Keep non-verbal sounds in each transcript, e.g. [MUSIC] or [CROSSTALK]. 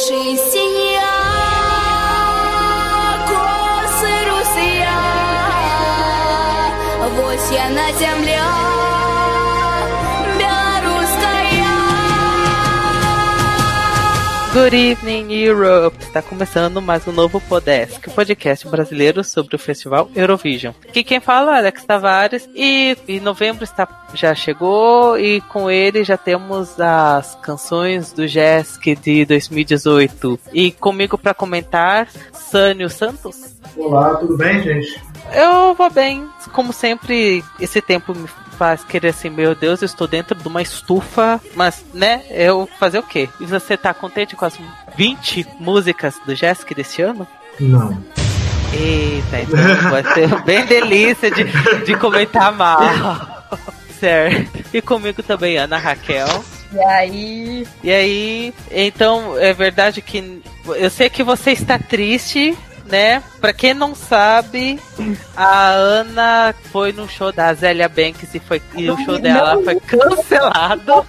очі сія, коси Русія, ось я на земле. Good evening, Europe! Está começando mais um novo Podesk, o podcast brasileiro sobre o festival Eurovision. Aqui quem fala é Alex Tavares e, e novembro está, já chegou e com ele já temos as canções do JESC de 2018. E comigo para comentar, Sânio Santos. Olá, tudo bem, gente? Eu vou bem. Como sempre, esse tempo me faz querer assim, meu Deus, eu estou dentro de uma estufa, mas, né, eu fazer o quê? E você tá contente com as 20 músicas do Jéssica desse ano? Não. Eita, então vai ser [LAUGHS] bem delícia de, de comentar mal. certo. E comigo também, Ana Raquel. E aí? E aí, então, é verdade que eu sei que você está triste né? Pra quem não sabe, a Ana foi no show da Zélia Banks e, foi, e o show dela foi cancelado.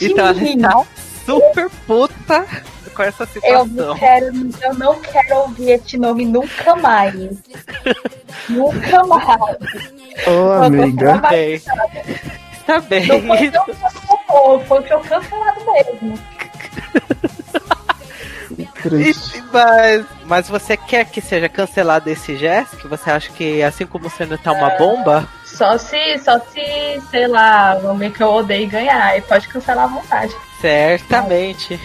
Então ela está super puta com essa situação. Eu não quero, eu não quero ouvir este nome nunca mais. nunca mais. Ô, oh, amiga. Tá bem. Tá bem. Não foi show, foi show cancelado mesmo. E, mas, mas você quer que seja cancelado esse gesto? Você acha que assim como você não tá uma bomba? Só se, só se, sei lá, ver que eu odeio ganhar. E pode cancelar à vontade. Certamente.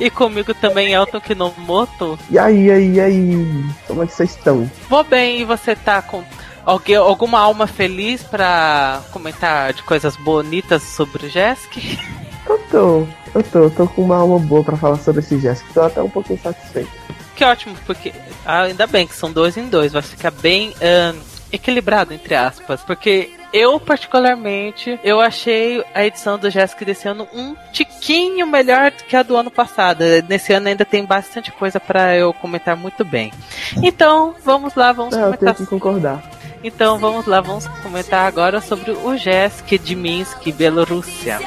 E comigo também, Elton Kinomoto. E aí, e aí, e aí? Como é que vocês estão? Vou bem, e você tá com alguém, alguma alma feliz para comentar de coisas bonitas sobre o Jesk? [LAUGHS] Eu tô. Eu tô, eu tô com uma alma boa pra falar sobre esse gesto, tô até um pouquinho satisfeito. Que ótimo, porque ah, ainda bem que são dois em dois, vai ficar bem equilibrado, entre aspas, porque eu, particularmente, eu achei a edição do Jéssica desse ano um tiquinho melhor do que a do ano passado. Nesse ano ainda tem bastante coisa para eu comentar muito bem. [LAUGHS] Então, vamos lá, vamos Não, comentar. Eu tenho que concordar. Então, vamos lá, vamos comentar agora sobre o Jéssica de Minsk, Bielorrússia.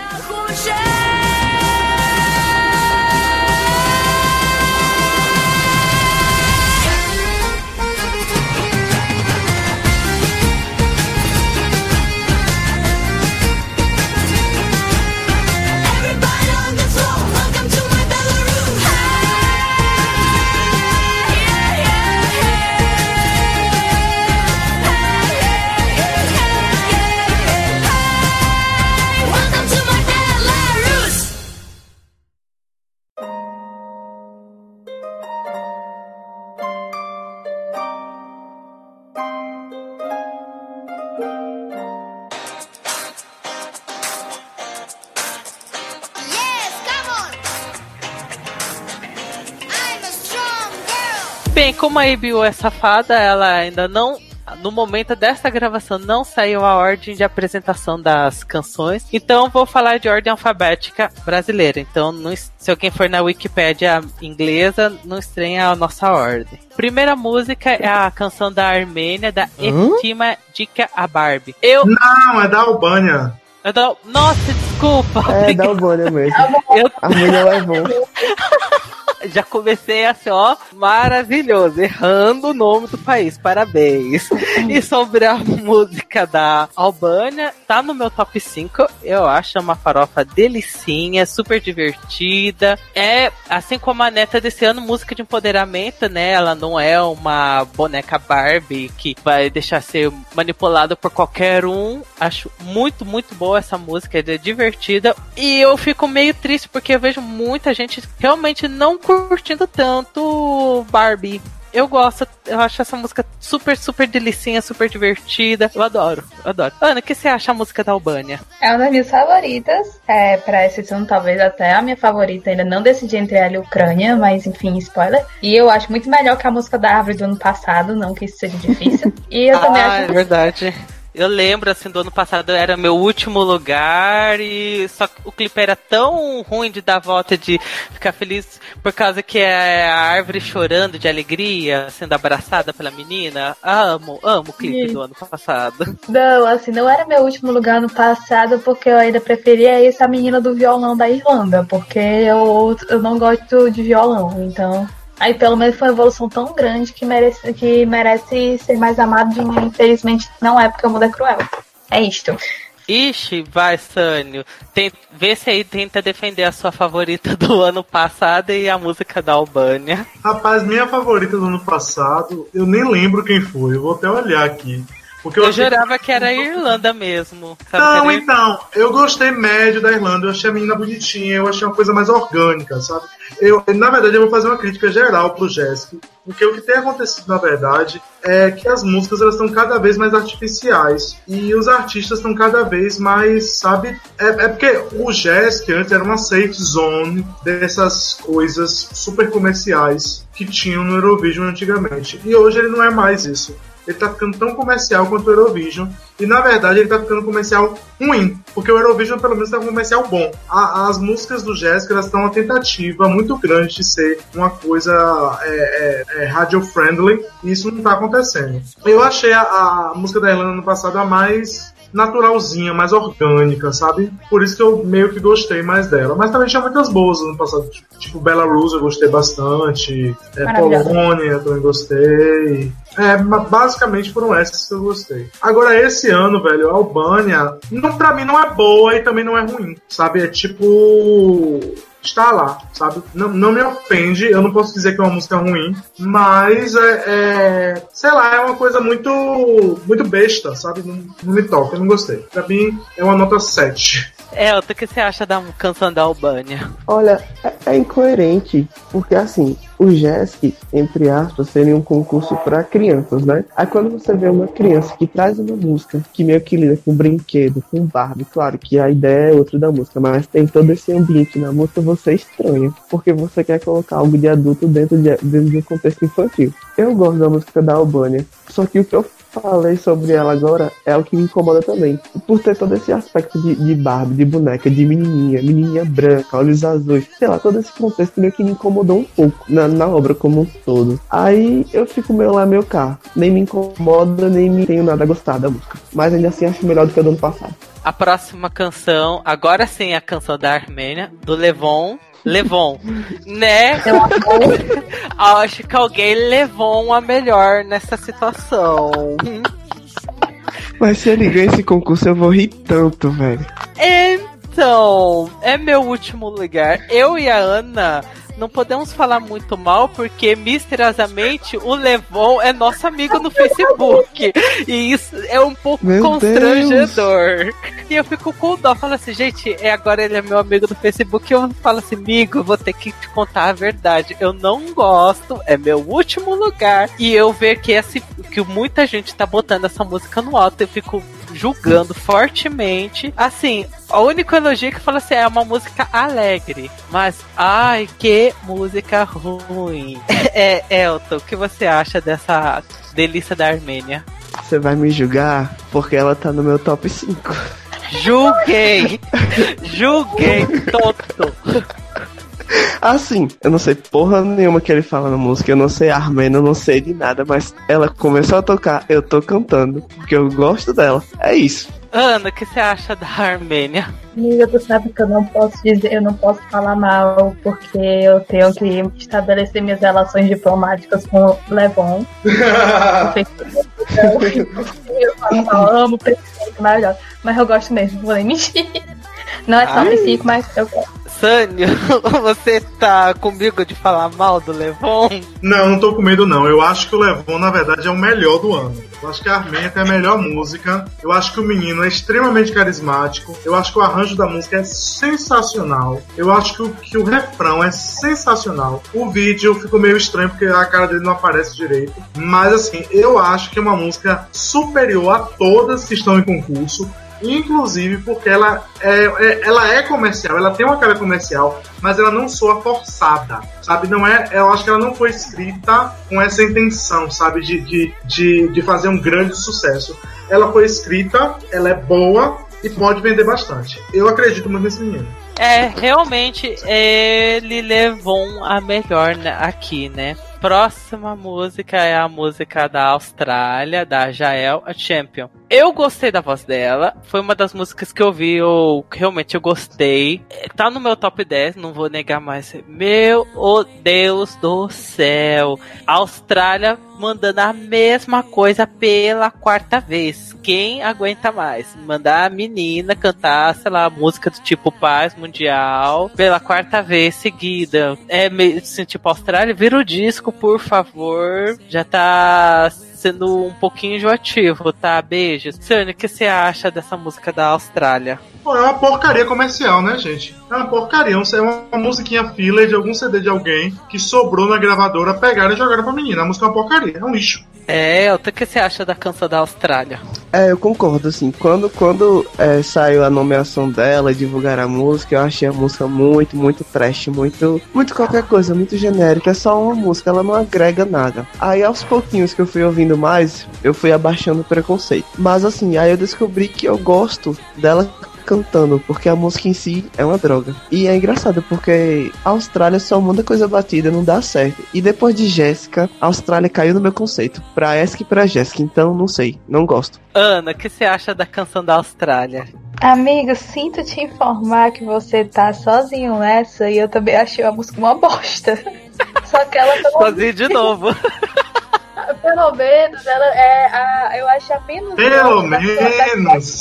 Como a ABU é safada, ela ainda não no momento desta gravação não saiu a ordem de apresentação das canções, então vou falar de ordem alfabética brasileira. Então, não, se alguém for na Wikipédia inglesa, não estranha a nossa ordem. Primeira música é a canção da Armênia, da hum? Eftima Dika a Barbie. Eu... Não, é da Albânia. É da... Nossa, desculpa. É da Albânia mesmo. Eu... A Armênia levou. [LAUGHS] já comecei assim, ó, maravilhoso, errando o nome do país, parabéns. e sobre a [LAUGHS] música da Albânia, tá no meu top 5, eu acho uma farofa delicinha, super divertida. É, assim como a neta desse ano, música de empoderamento, né? Ela não é uma boneca Barbie que vai deixar ser manipulada por qualquer um. Acho muito, muito boa essa música, é divertida. E eu fico meio triste porque eu vejo muita gente realmente não curtindo curtindo tanto Barbie. Eu gosto, eu acho essa música super, super delicinha, super divertida. Eu adoro, eu adoro. Ana, o que você acha a música da Albânia? É uma das minhas favoritas. É, pra edição, talvez até a minha favorita. Ainda não decidi entre ela e a Ucrânia, mas enfim, spoiler. E eu acho muito melhor que a música da Árvore do ano passado, não que isso seja difícil. [LAUGHS] E eu também ah, acho. É verdade. Eu lembro, assim, do ano passado era meu último lugar e só que o clipe era tão ruim de dar volta, de ficar feliz por causa que é a árvore chorando de alegria, sendo abraçada pela menina. Amo, amo o clipe Sim. do ano passado. [LAUGHS] Não, assim, não era meu último lugar no passado, porque eu ainda preferia essa menina do violão da Irlanda, porque eu, eu não gosto de violão, então. Aí pelo menos foi uma evolução tão grande que merece, que merece ser mais amado de mim. Infelizmente, não é porque o mundo é cruel. É isto. Ixi, vai, Sânio. Tem, vê se aí tenta defender a sua favorita do [LAUGHS] ano passado e a música da Albânia. Rapaz, minha favorita do ano passado, eu nem lembro quem foi. Eu vou até olhar aqui. Porque eu, Eu achei- jurava que era a Irlanda mesmo. Sabe Não, então, eu gostei médio da Irlanda, eu achei a menina bonitinha, eu achei uma coisa mais orgânica, sabe? Eu, na verdade, eu vou fazer uma crítica geral pro Jéssica, porque o que tem acontecido, na verdade, é que as músicas elas estão cada vez mais artificiais e os artistas estão cada vez mais, sabe? É, é porque o Jéssica antes era uma safe zone dessas coisas super comerciais que tinham no Eurovision antigamente, e hoje ele não é mais isso ele tá ficando tão comercial quanto o Eurovision. E na verdade ele tá ficando comercial ruim. Porque o Eurovision pelo menos tá um comercial bom. A- as músicas do Jéssica estão uma tentativa muito grande de ser uma coisa é, é, é, radio-friendly. E isso não tá acontecendo. Eu achei a, a música da Irlanda no passado a mais naturalzinha, mais orgânica, sabe? Por isso que eu meio que gostei mais dela. Mas também tinha muitas boas no passado. Tipo, Belarus eu gostei bastante. É. Polônia eu também gostei. É, basicamente foram essas que eu gostei. Agora, esse ano, velho, a Albânia, não, pra mim não é boa e também não é ruim, sabe? É tipo. Está lá, sabe? Não, não me ofende, eu não posso dizer que é uma música ruim, mas é, é- sei lá, é uma coisa muito muito besta, sabe? Não, não me toca, eu não gostei. Pra mim é uma nota 7. É, o que você acha da canção da Albânia? Olha, é, é incoerente, porque assim, o JESC, entre aspas, seria um concurso para crianças, né? Aí quando você vê uma criança que traz uma música que meio que lida com brinquedo, com Barbie, claro que a ideia é outra da música, mas tem todo esse ambiente na música, você estranha, porque você quer colocar algo de adulto dentro de, dentro de um contexto infantil. Eu gosto da música da Albânia, só que o que eu falei sobre ela agora é o que me incomoda também. Por ter todo esse aspecto de, de Barbie, de boneca, de menininha, menininha branca, olhos azuis, sei lá, todo esse contexto meio que me incomodou um pouco na, na obra como um todo. Aí eu fico meio lá, meio cá. Nem me incomoda, nem me tenho nada a gostar da música. Mas ainda assim acho melhor do que a do ano passado. A próxima canção, agora sim a canção da Armênia, do Levon. Levon, né? Eu. [LAUGHS] Acho que alguém levou uma melhor nessa situação. Mas se ele ganha esse concurso, eu vou rir tanto, velho. Então, é meu último lugar. Eu e a Ana não podemos falar muito mal porque misteriosamente o Levon é nosso amigo no Facebook. E isso é um pouco Meu constrangedor. E eu fico com dó, falo assim, gente, é, agora ele é meu amigo do Facebook. E eu falo assim, amigo, vou ter que te contar a verdade. Eu não gosto, é meu último lugar. E eu ver que, esse, que muita gente tá botando essa música no alto, eu fico julgando fortemente. Assim, o único elogio que fala assim é uma música alegre. Mas, ai, que música ruim. [LAUGHS] É, Elton, o que você acha dessa delícia da Armênia? Você vai me julgar porque ela tá no meu top 5. Julguei! Julguei, tonto! [LAUGHS] Assim, eu não sei porra nenhuma que ele fala na música, eu não sei armênio, eu não sei de nada, mas ela começou a tocar, eu tô cantando, porque eu gosto dela. É isso. Ana, o que você acha da Armênia? Amiga, tu sabe que eu não posso dizer, eu não posso falar mal, porque eu tenho que estabelecer minhas relações diplomáticas com o Levon. [LAUGHS] Eu falo mal, amo, perfeito, maravilhoso. Mas eu gosto mesmo, vou nem mentir. Não é top 5, mas eu gosto. Sânio, [LAUGHS] você tá comigo de falar mal do Levon? Não, não tô com medo não. Eu acho que o Levon, na verdade, é o melhor do ano. Eu acho que a Armênia tem a melhor música. Eu acho que o menino é extremamente carismático. Eu acho que o arranjo da música é sensacional. Eu acho que o, que o refrão é sensacional. O vídeo ficou meio estranho porque a cara dele não aparece direito. Mas assim, eu acho que é uma música superior a todas que estão em concurso. Inclusive porque ela é, é- ela é comercial, ela tem uma cara comercial, mas ela não soa forçada, sabe? Não é, eu acho que ela não foi escrita com essa intenção, sabe? De, de, de, de fazer um grande sucesso. ela foi escrita, ela é boa e pode vender bastante. Eu acredito muito nesse menino. É, realmente ele levou a melhor né, aqui, né? Próxima música é a música da Austrália, da Jael, a Champion. Eu gostei da voz dela, foi uma das músicas que eu vi, eu realmente eu gostei. Tá no meu top 10, não vou negar mais. Meu oh Deus do céu! Austrália mandando a mesma coisa pela quarta vez. Quem aguenta mais? Mandar a menina cantar, sei lá, música do tipo Paz Mundial pela quarta vez seguida. É assim, tipo, Austrália, vira o disco, por favor. Já tá sendo um pouquinho enjoativo, tá? Beijos. Sônia, o que você acha dessa música da Austrália? Pô, é uma porcaria comercial, né, gente? É uma porcaria. É uma musiquinha filler de algum CD de alguém que sobrou na gravadora, pegaram e jogaram pra menina. A música é uma porcaria, é um lixo. É, o que você acha da canção da Austrália? É, eu concordo, assim, quando, quando é, saiu a nomeação dela, divulgar a música, eu achei a música muito, muito trash, muito, muito qualquer coisa, muito genérica, é só uma música, ela não agrega nada. Aí aos pouquinhos que eu fui ouvindo mais, eu fui abaixando o preconceito. Mas assim, aí eu descobri que eu gosto dela cantando, porque a música em si é uma droga. E é engraçado porque a Austrália só manda coisa batida, não dá certo. E depois de Jéssica, a Austrália caiu no meu conceito, pra Esk e pra Jéssica, então não sei, não gosto. Ana, o que você acha da canção da Austrália? Amigo, sinto te informar que você tá sozinho nessa e eu também achei a música uma bosta. [LAUGHS] Só que ela tá Sozinho de novo. [LAUGHS] pelo menos ela é a. Eu acho a menos. Pelo menos.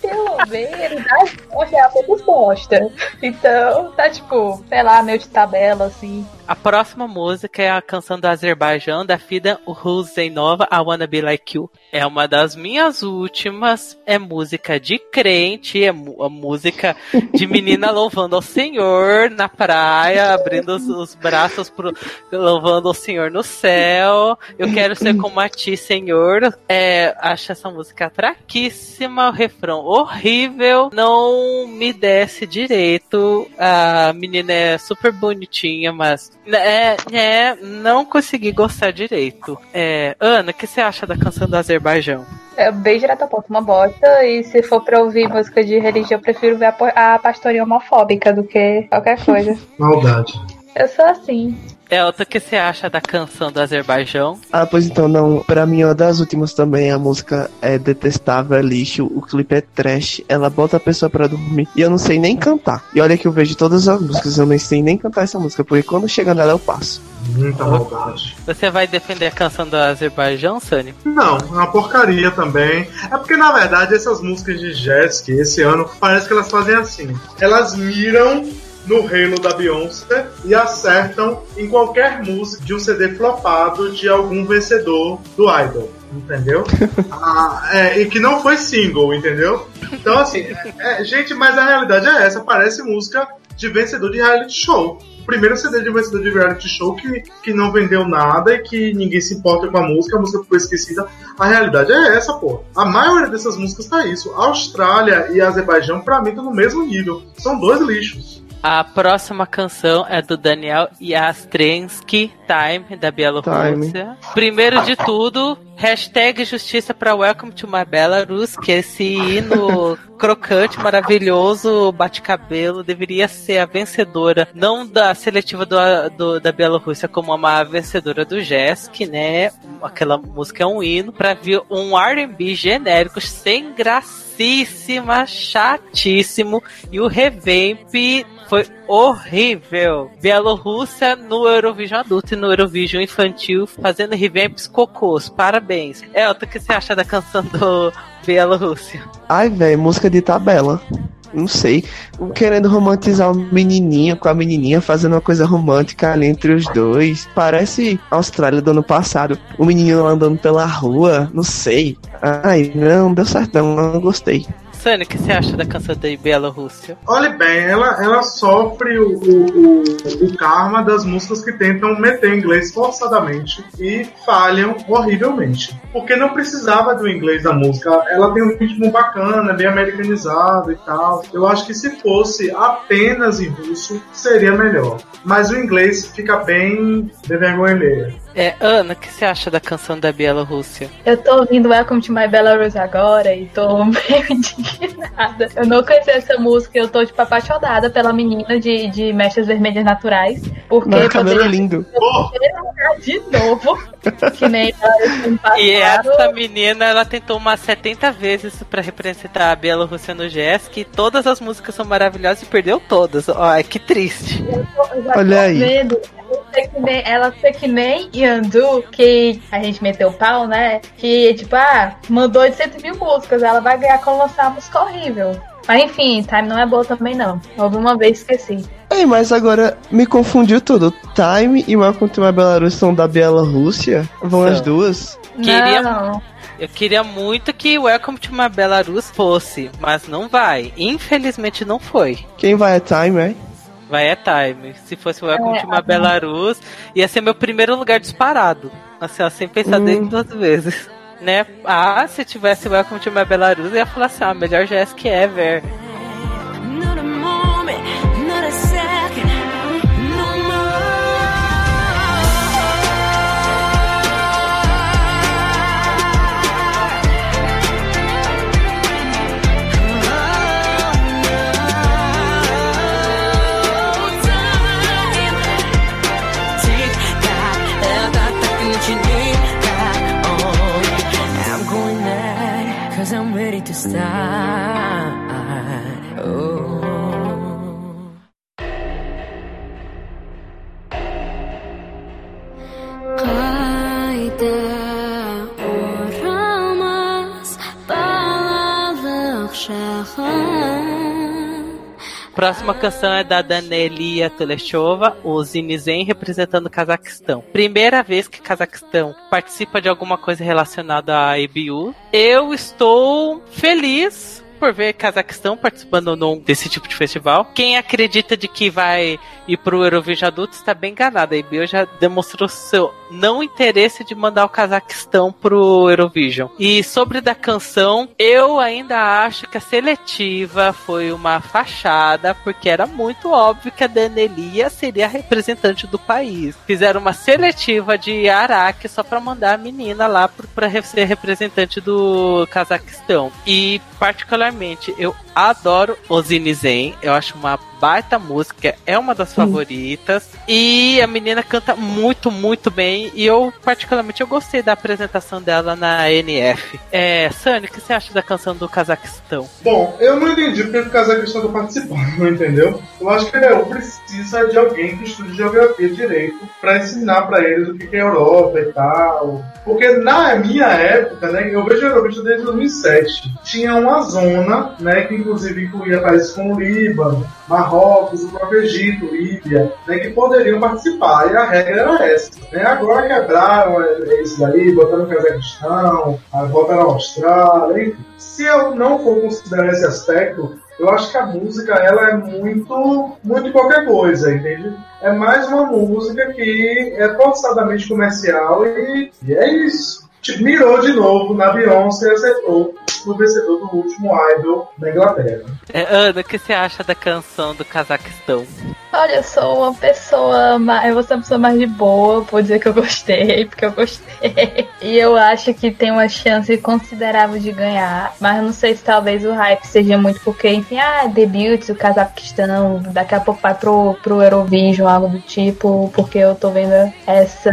Pelo menos a é a menos bosta. Então, tá tipo, sei lá, meio de tabela, assim. A próxima música é a canção do Azerbaijão, da Fida Husseinova, I Wanna Be Like You. É uma das minhas últimas. É música de crente, é música de menina [LAUGHS] louvando ao Senhor na praia, abrindo os, os braços pro, louvando ao Senhor no céu. Eu quero ser como a ti, Senhor. É, acho essa música fraquíssima, o refrão horrível, não me desce direito. A menina é super bonitinha, mas é, é, não consegui gostar direito. É, Ana, o que você acha da canção do Azerbaijão? É bem direto a ponto, uma bosta. E se for pra ouvir música de religião, eu prefiro ver a, a pastorinha homofóbica do que qualquer coisa. [LAUGHS] Maldade. Eu sou assim. Elton, o que você acha da canção do Azerbaijão? Ah, pois então, não. Pra mim, uma das últimas também, a música é detestável, é lixo, o clipe é trash, ela bota a pessoa pra dormir. E eu não sei nem cantar. E olha que eu vejo todas as músicas, eu não sei nem cantar essa música, porque quando chega nela eu passo. Muita maldade. Você vai defender a canção do Azerbaijão, Sunny? Não, é uma porcaria também. É porque, na verdade, essas músicas de jazz que esse ano parece que elas fazem assim. Elas miram no Halo da Beyoncé e acertam em qualquer música de um CD flopado de algum vencedor do Idol. Entendeu? [LAUGHS] ah, é, e que não foi single, entendeu? Então, assim, é, gente, mas a realidade é essa: parece música de vencedor de reality show. O primeiro CD de vencedor de reality show que, que não vendeu nada e que ninguém se importa com a música, a música ficou esquecida. A realidade é essa, pô. A maioria dessas músicas tá isso. A Austrália e Azerbaijão, pra mim, estão no mesmo nível. São dois lixos. A próxima canção é do Daniel Yastrensky, Time, da Bielorrússia. Primeiro de tudo, hashtag justiça para Welcome to My Belarus, que esse hino [LAUGHS] crocante, maravilhoso, bate-cabelo, deveria ser a vencedora, não da seletiva do, do, da Bielorrússia, como uma vencedora do JESC, né? Aquela música é um hino, para ver um R&B genérico, sem gracíssima, chatíssimo, e o revamp foi horrível. Bielorrússia no Eurovision adulto e no Eurovision infantil fazendo revamps cocôs. Parabéns. Elton, o que você acha da canção do Bielorrússia? Ai, velho, música de tabela. Não sei. Querendo romantizar o menininho com a menininha, fazendo uma coisa romântica ali entre os dois. Parece Austrália do ano passado. O menininho andando pela rua. Não sei. Ai, não, deu certo, não, não gostei. Sani, o que você acha da canção da Bielorrússia? Olhe bem, ela, ela sofre o, o, o, o karma das músicas que tentam meter inglês forçadamente e falham horrivelmente. Porque não precisava do inglês da música. Ela tem um ritmo bacana, bem americanizado e tal. Eu acho que se fosse apenas em russo, seria melhor. Mas o inglês fica bem de vergonha alheia. É, Ana, o que você acha da canção da Bielorrússia? Eu tô ouvindo Welcome to My Belarus agora e tô [LAUGHS] meio indignada. Eu não conheci essa música, eu tô tipo apaixonada pela menina de, de mechas vermelhas naturais. Porque o cabelo é poderia lindo. ser de novo. [LAUGHS] Que nem. E essa menina, ela tentou umas 70 vezes pra representar a Bielorrússia no Jesk e todas as músicas são maravilhosas e perdeu todas. Ó, que triste. Eu tô- eu já Olha tô aí. vendo. Ela ser que nem- Ela ser que nem Yandu, que a gente meteu o pau, né? Que, tipo, ah, mandou de 100 mil músicas. Ela vai ganhar com lançar uma música horrível. Mas enfim, Time não é boa também, não. Ouvi uma vez esqueci. Ei, mas agora me confundiu tudo. Time e Welcome to My Belarus são da Bielorrússia? Vão as duas? Queria- Não. Eu queria muito que Welcome to My Belarus fosse, mas não vai. Infelizmente não foi. Quem vai é Time, é? Vai é time. Se fosse Welcome É, to My Belarus, ia ser meu primeiro lugar disparado. Assim, ó, sem pensar Hum. nem duas vezes. Né? Ah, se tivesse Welcome to My Belarus, eu ia falar assim, ah, melhor Jesk ever. Próxima canção é da Danelia Teleshova, o Zinizen representando o Cazaquistão. Primeira vez que Cazaquistão participa de alguma coisa relacionada à EBU. Eu estou feliz por ver Cazaquistão participando num- desse tipo de festival. Quem acredita de que vai ir pro Eurovision adulto está bem enganado. A EBU já demonstrou seu não interesse de mandar o Cazaquistão pro Eurovision. E sobre da canção, eu ainda acho que a seletiva foi uma fachada, porque era muito óbvio que a Danelia seria a representante do país. Fizeram uma seletiva de Araque só pra mandar a menina lá re- ser representante do Cazaquistão. E particularmente eu adoro Ozine Zen, eu acho uma baita música, é uma das favoritas. E a menina canta muito, muito bem. E eu, particularmente, eu gostei da apresentação dela na NF. É, Sunny, o que você acha da canção do Cazaquistão? Bom, eu não entendi porque o Cazaquistão tá participando, [LAUGHS] entendeu? Eu acho que ele precisa de alguém que estude geografia direito pra ensinar pra eles o que é Europa e tal. Porque na minha época, né, eu vejo a Eurovision desde 2007. Tinha uma zona, né, que inclusive incluía países como Líbano, Marrocos, o próprio Egito, Líbia, né, que poderiam participar. E a regra era essa. Né? Agora quebraram isso daí, botaram o Cazaquistão, botaram a Austrália, enfim. Se eu não for considerar esse aspecto, eu acho que a música ela é muito, muito qualquer coisa, entende? É mais uma música que é forçadamente comercial e, e é isso. Tipo, mirou de novo na Beyoncé e acertou no vencedor do último Idol da Inglaterra. É, Ana, o que você acha da canção do Cazaquistão? Olha, eu sou uma pessoa mais. Eu vou ser uma pessoa mais de boa, vou dizer que eu gostei, [LAUGHS] porque eu gostei. E eu acho que tem uma chance considerável de ganhar. Mas eu não sei se talvez o hype seja muito porque, enfim, ah, debut, o Cazaquistão, daqui a pouco vai pro, pro Eurovision, algo do tipo, porque eu tô vendo essa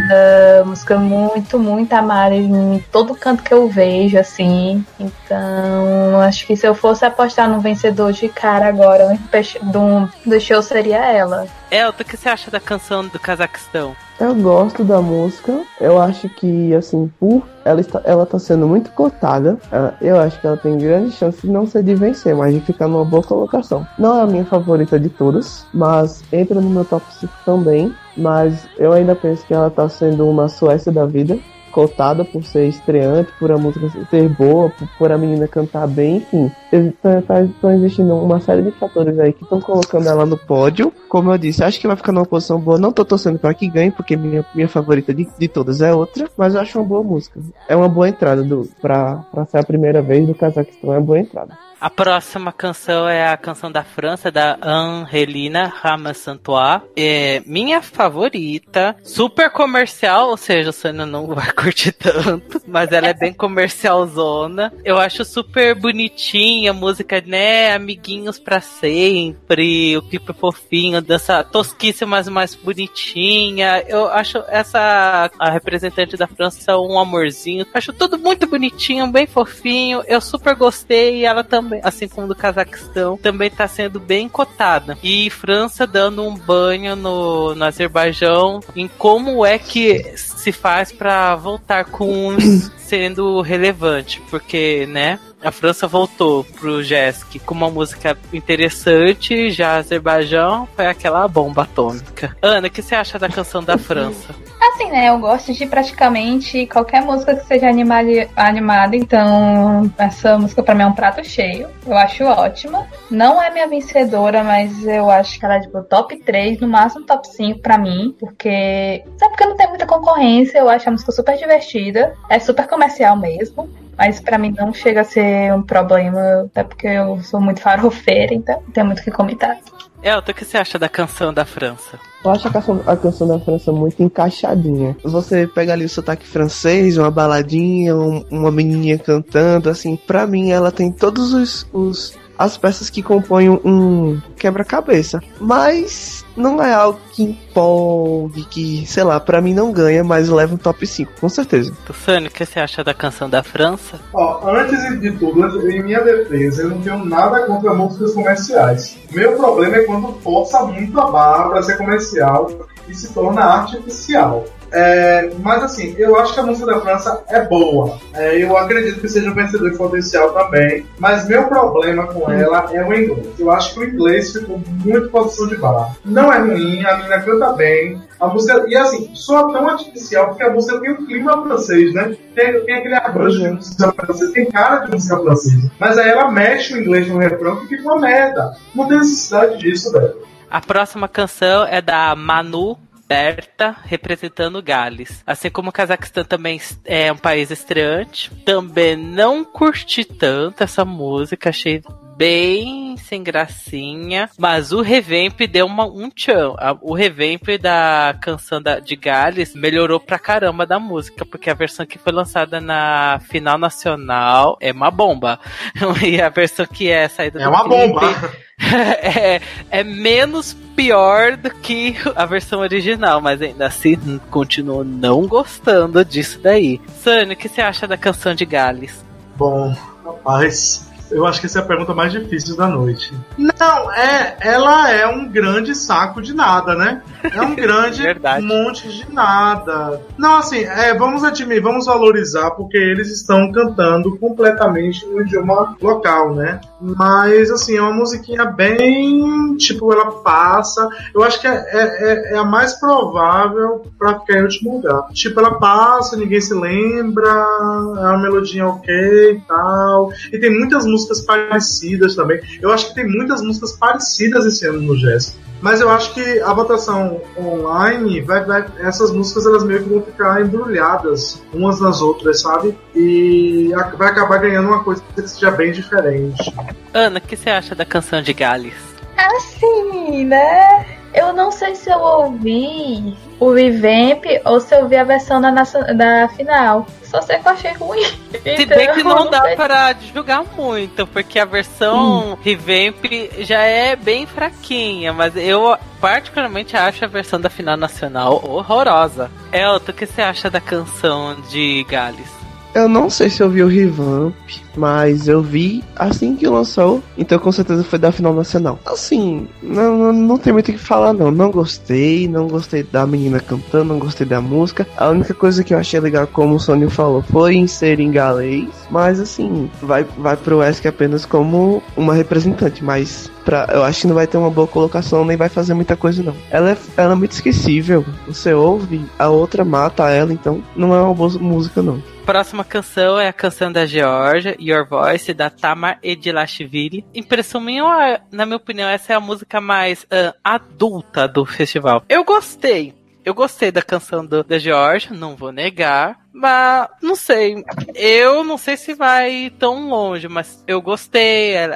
música muito, muito amada em todo canto que eu vejo, assim. Então, acho que se eu fosse apostar no vencedor de cara agora, o único peixe do, do show seria ela. Elton, o que você acha da canção do Cazaquistão? Eu gosto da música. Eu acho que, assim, por ela está, ela tá sendo muito cotada. ela- eu acho que ela tem grande chance de não ser de vencer, mas de ficar numa boa colocação. Não é a minha favorita de todas, mas entra no meu top 5 também. Mas eu ainda penso que ela tá sendo uma Suécia da vida. Cotada por ser estreante, por a música ser boa, por, por a menina cantar bem, enfim. Estão existindo uma série de fatores aí que estão colocando ela no pódio. Como eu disse, acho que vai ficar numa posição boa. Não tô torcendo para que ganhe, porque minha, minha favorita de, de todas é outra. Mas eu acho uma boa música. É uma boa entrada do, pra ser a primeira vez do Cazaquistão. É uma boa entrada. A próxima canção é a canção da França, da Angelina Ramassantois. É minha favorita. Super comercial, ou seja, o Sônia não [LAUGHS] vai curtir tanto, mas ela é bem comercialzona. Eu acho super bonitinha a música, né? Amiguinhos pra sempre, o clipe fofinho, dança tosquice, mas mais bonitinha. Eu acho essa a representante da França um amorzinho. Acho tudo muito bonitinho, bem fofinho. Eu super gostei e ela também, assim como do Cazaquistão, também tá sendo bem cotada. E França dando um banho no, no Azerbaijão em como é que se faz para voltar com [COUGHS] sendo relevante, porque, né? A França voltou pro Jesk com uma música interessante, já Azerbaijão foi aquela bomba atômica. Ana, o que você acha da canção da [COUGHS] França? Assim, né? Eu gosto de praticamente qualquer música que seja animada, então essa música pra mim é um prato cheio. Eu acho ótima. Não é minha vencedora, mas eu acho que ela é tipo top 3, no máximo top 5 pra mim, porque. Sabe porque não tem muita concorrência, eu acho a música super divertida. É super comercial mesmo. Mas pra mim não chega a ser um problema, até porque eu sou muito farofeira, então não tem muito o que comentar. Elton, o que você acha da canção da França? Eu acho a canção, a canção da França muito encaixadinha. Você pega ali o sotaque francês, uma baladinha, um- uma menininha cantando, assim. Pra mim, ela tem todos os, os- as peças que compõem um quebra-cabeça. Mas não é algo que empolgue, que, sei lá, pra mim não ganha, mas leva um top 5, com certeza. Tussane, o que você acha da canção da França? Ó, antes de tudo, em minha defesa, eu não tenho nada contra músicas comerciais. Meu problema é quando força muito a barra pra ser comercial e se torna artificial. É, mas assim, eu acho que a música da França é boa. É, eu acredito que seja um vencedor potencial também. Mas meu problema com ela é o inglês. Eu acho que o inglês ficou muito posição de barra. Não é ruim, a menina canta bem. A música, e assim, soa tão artificial porque a música tem um clima francês, né? Tem, tem aquele arranjo de música francesa, tem cara de música francesa. Mas aí ela mexe o inglês no refrão que fica uma merda. Não tem necessidade disso, velho. A próxima canção é da Manu Berta, representando Gales. Assim como o Cazaquistão também é um país estreante, também não curti tanto essa música, achei bem sem gracinha, mas o revamp deu uma, um tchan. O revamp da canção da, de Gales melhorou pra caramba da música, porque a versão que foi lançada na final nacional é uma bomba. [LAUGHS] E a versão que é saída É uma clipe bomba. [LAUGHS] é, é menos pior do que a versão original, mas ainda assim hum, continuo não gostando disso daí. Sânio, o que você acha da canção de Gales? Bom, rapaz, eu acho que essa é a pergunta mais difícil da noite. Não, é, ela é um grande saco de nada, né? É um [LAUGHS] grande monte de nada. Não, assim, é, vamos admitir, vamos valorizar, porque eles estão cantando completamente no idioma local, né? Mas, assim, é uma musiquinha bem. Tipo, ela passa. Eu acho que é, é- é a mais provável pra ficar em último lugar. Tipo, ela passa, ninguém se lembra, é uma melodinha ok e tal. E tem muitas músicas parecidas também. Eu acho que tem muitas músicas parecidas esse ano no Jazz. Mas eu acho que a votação online, vai, vai- essas músicas elas meio que vão ficar embrulhadas umas nas outras, sabe? E a- vai acabar ganhando uma coisa que seja bem diferente. Ana, o que você acha da canção de Gales? Assim, né? Eu não sei se eu ouvi o revamp ou se eu vi a versão da, da final. Só sei que eu achei ruim. [LAUGHS] Se Então, bem que não eu dá sei. para julgar muito, porque a versão revamp já é bem fraquinha, mas eu particularmente acho a versão da final nacional horrorosa. Elton, o que você acha da canção de Gales? Eu não sei se eu vi o revamp, mas eu vi assim que lançou, então com certeza foi da final nacional. Assim, não, não, não tem muito o que falar não. Não gostei, não gostei da menina cantando, não gostei da música. A única coisa que eu achei legal, como o Sônia falou, foi em ser em galês, mas assim, vai, vai pro ESC apenas como uma representante, mas pra, eu acho que não vai ter uma boa colocação, nem vai fazer muita coisa não. Ela é, ela é muito esquecível, você ouve, a outra mata ela, então não é uma boa música não. Próxima canção é a canção da Georgia, Your Voice, da Tamar Edilashvili. Impressão minha, na minha opinião, essa é a música mais ah, adulta do festival. Eu gostei. Eu gostei da canção do, da Georgia, não vou negar. Mas, não sei. Eu não sei se vai tão longe, mas eu gostei. É,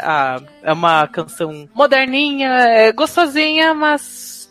é uma canção moderninha, é gostosinha, mas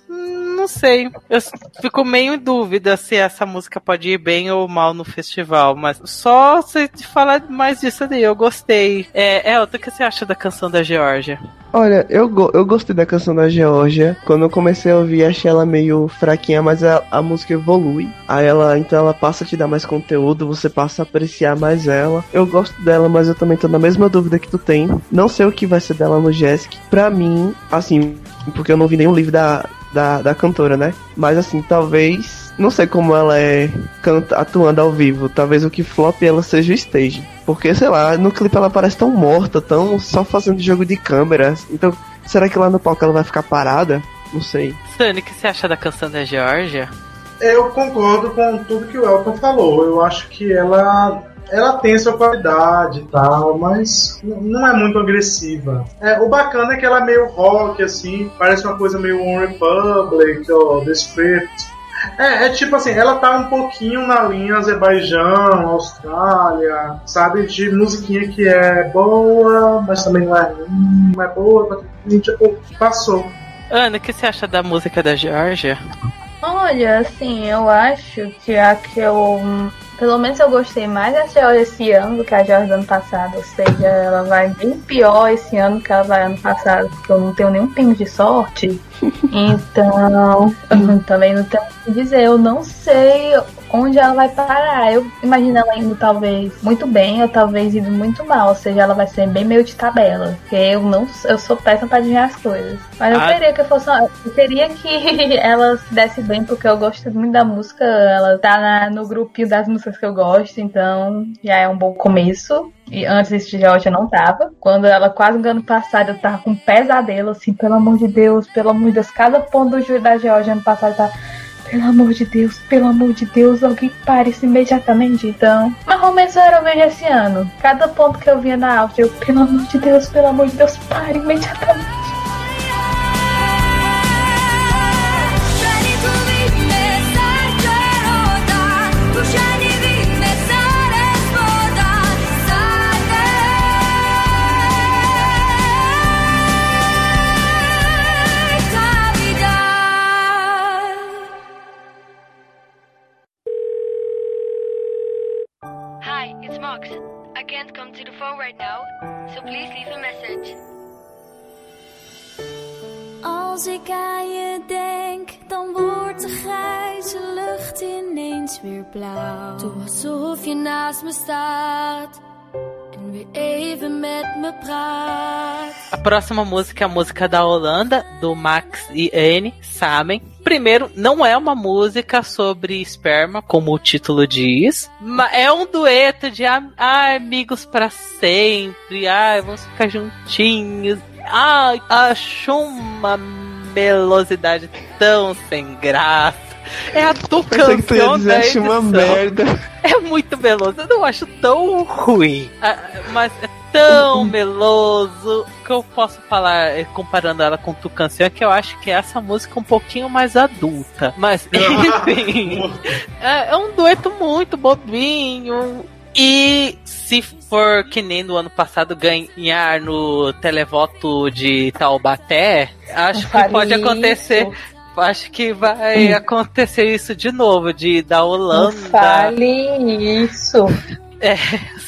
não sei. Eu fico meio em dúvida se essa música pode ir bem ou mal no festival. Mas só se falar mais disso daí, eu gostei. É, Elton, o que você acha da canção da Georgia? Olha, eu, go eu gostei da canção da Georgia. Quando eu comecei a ouvir, achei ela meio fraquinha, mas a, a música evolui. Aí ela, então ela passa a te dar mais conteúdo, você passa a apreciar mais ela. Eu gosto dela, mas eu também tô na mesma dúvida que tu tem. Não sei o que vai ser dela no Jessic. Pra mim, assim, porque eu não vi nenhum livro da, da, da cantora, né? Mas assim, talvez. Não sei como ela é canta, atuando ao vivo. Talvez o que flop ela seja o stage. Porque, sei lá, no clipe ela parece tão morta, tão só fazendo jogo de câmeras. Então, será que lá no palco ela vai ficar parada? Não sei. Sunny, o que você acha da canção da Georgia? Eu concordo com tudo que o Elton falou. Eu acho que ela ela tem sua qualidade e tal, mas não é muito agressiva. É, o bacana é que ela é meio rock, assim, parece uma coisa meio One Republic ou The Script. É, é, tipo assim, ela tá um pouquinho na linha Azerbaijão, Austrália, sabe? De musiquinha que é boa, mas também não é ruim, não é boa, mas tipo, passou. Ana, o que você acha da música da Georgia? Olha, assim, eu acho que a que eu pelo menos eu gostei mais da Georgia esse ano do que a Georgia do ano passado. Ou seja, ela vai bem pior esse ano que ela vai ano passado, porque eu não tenho nenhum pingo de sorte. Então, também não tenho o que dizer. Eu não sei onde ela vai parar. Eu imagino ela indo talvez muito bem ou talvez indo muito mal, ou seja, ela vai ser bem meio de tabela, porque eu não eu sou péssima para adivinhar as coisas. Mas eu ah. queria que fosse eu queria que [LAUGHS] ela se desse bem porque eu gosto muito da música, ela tá na, no grupinho das músicas que eu gosto, então já é um bom começo. E antes de Georgia não tava. Quando ela quase no ano passado eu tava com um pesadelo, assim, pelo amor de Deus, pelo amor de Deus, cada ponto do júri da Georgia ano passado tá pelo amor de Deus, pelo amor de Deus, alguém pare isso imediatamente, então. Mas começou era eu vejo esse ano. Cada ponto que eu via na áudio, eu, pelo amor de Deus, pelo amor de Deus, pare imediatamente. Right now, so please leave a message. Als ik aan je denk, dan wordt de grijze lucht ineens weer blauw. Doe alsof je naast me staat. En weer even met me praat. A próxima música é a música da Holanda, do Max e Anne, sabem. Primeiro, não é uma música sobre esperma, como o título diz, mas é um dueto de ah, amigos para sempre, ah, vamos ficar juntinhos. Ah, acho uma melosidade tão sem graça. É a do campeão da edição. uma merda. [LAUGHS] É muito meloso, eu não acho tão ruim. Ah, mas é tão [LAUGHS] meloso que eu posso falar eh, comparando ela com Tucanção é que eu acho que essa música é um pouquinho mais adulta. Mas, [LAUGHS] enfim, é, é, um dueto muito bobinho. E se for que nem no ano passado ganhar no televoto de Taubaté, acho que pode acontecer. Acho que vai acontecer isso de novo, de da Holanda. Não fale isso. É,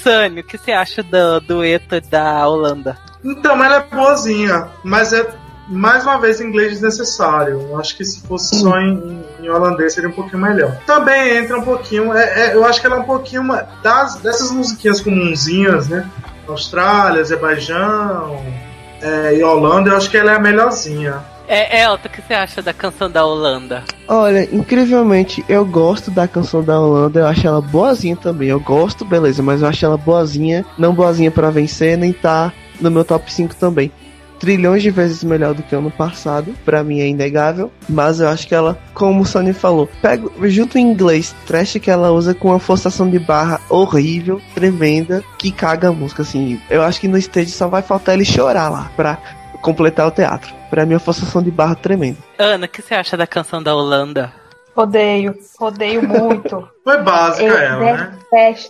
Sânio, o que você acha do dueto da Holanda? Então, ela é boazinha, mas é mais uma vez em inglês desnecessário. Eu acho que se fosse só em, em, holandês seria um pouquinho melhor. Também entra um pouquinho, é, é, eu acho que ela é um pouquinho das, dessas musiquinhas comunzinhas, né? Austrália, Azerbaijão é, e Holanda, eu acho que ela é a melhorzinha. É, Elton, o que você acha da canção da Holanda? Olha, incrivelmente, eu gosto da canção da Holanda, eu acho ela boazinha também. Eu gosto, beleza, mas eu acho ela boazinha, não boazinha para vencer, nem tá no meu top 5 também. Trilhões de vezes melhor do que ano passado, para mim é inegável, mas eu acho que ela, como o Sony falou, pego junto em inglês, trash que ela usa com uma forçação de barra horrível, tremenda, que caga a música, assim. Eu acho que no stage só vai faltar ele chorar lá, pra completar o teatro. Pra mim, é uma forçação de barra tremenda. Ana, o que você acha da canção da Holanda? Odeio, odeio muito. [LAUGHS] Foi básica Eu ela, né?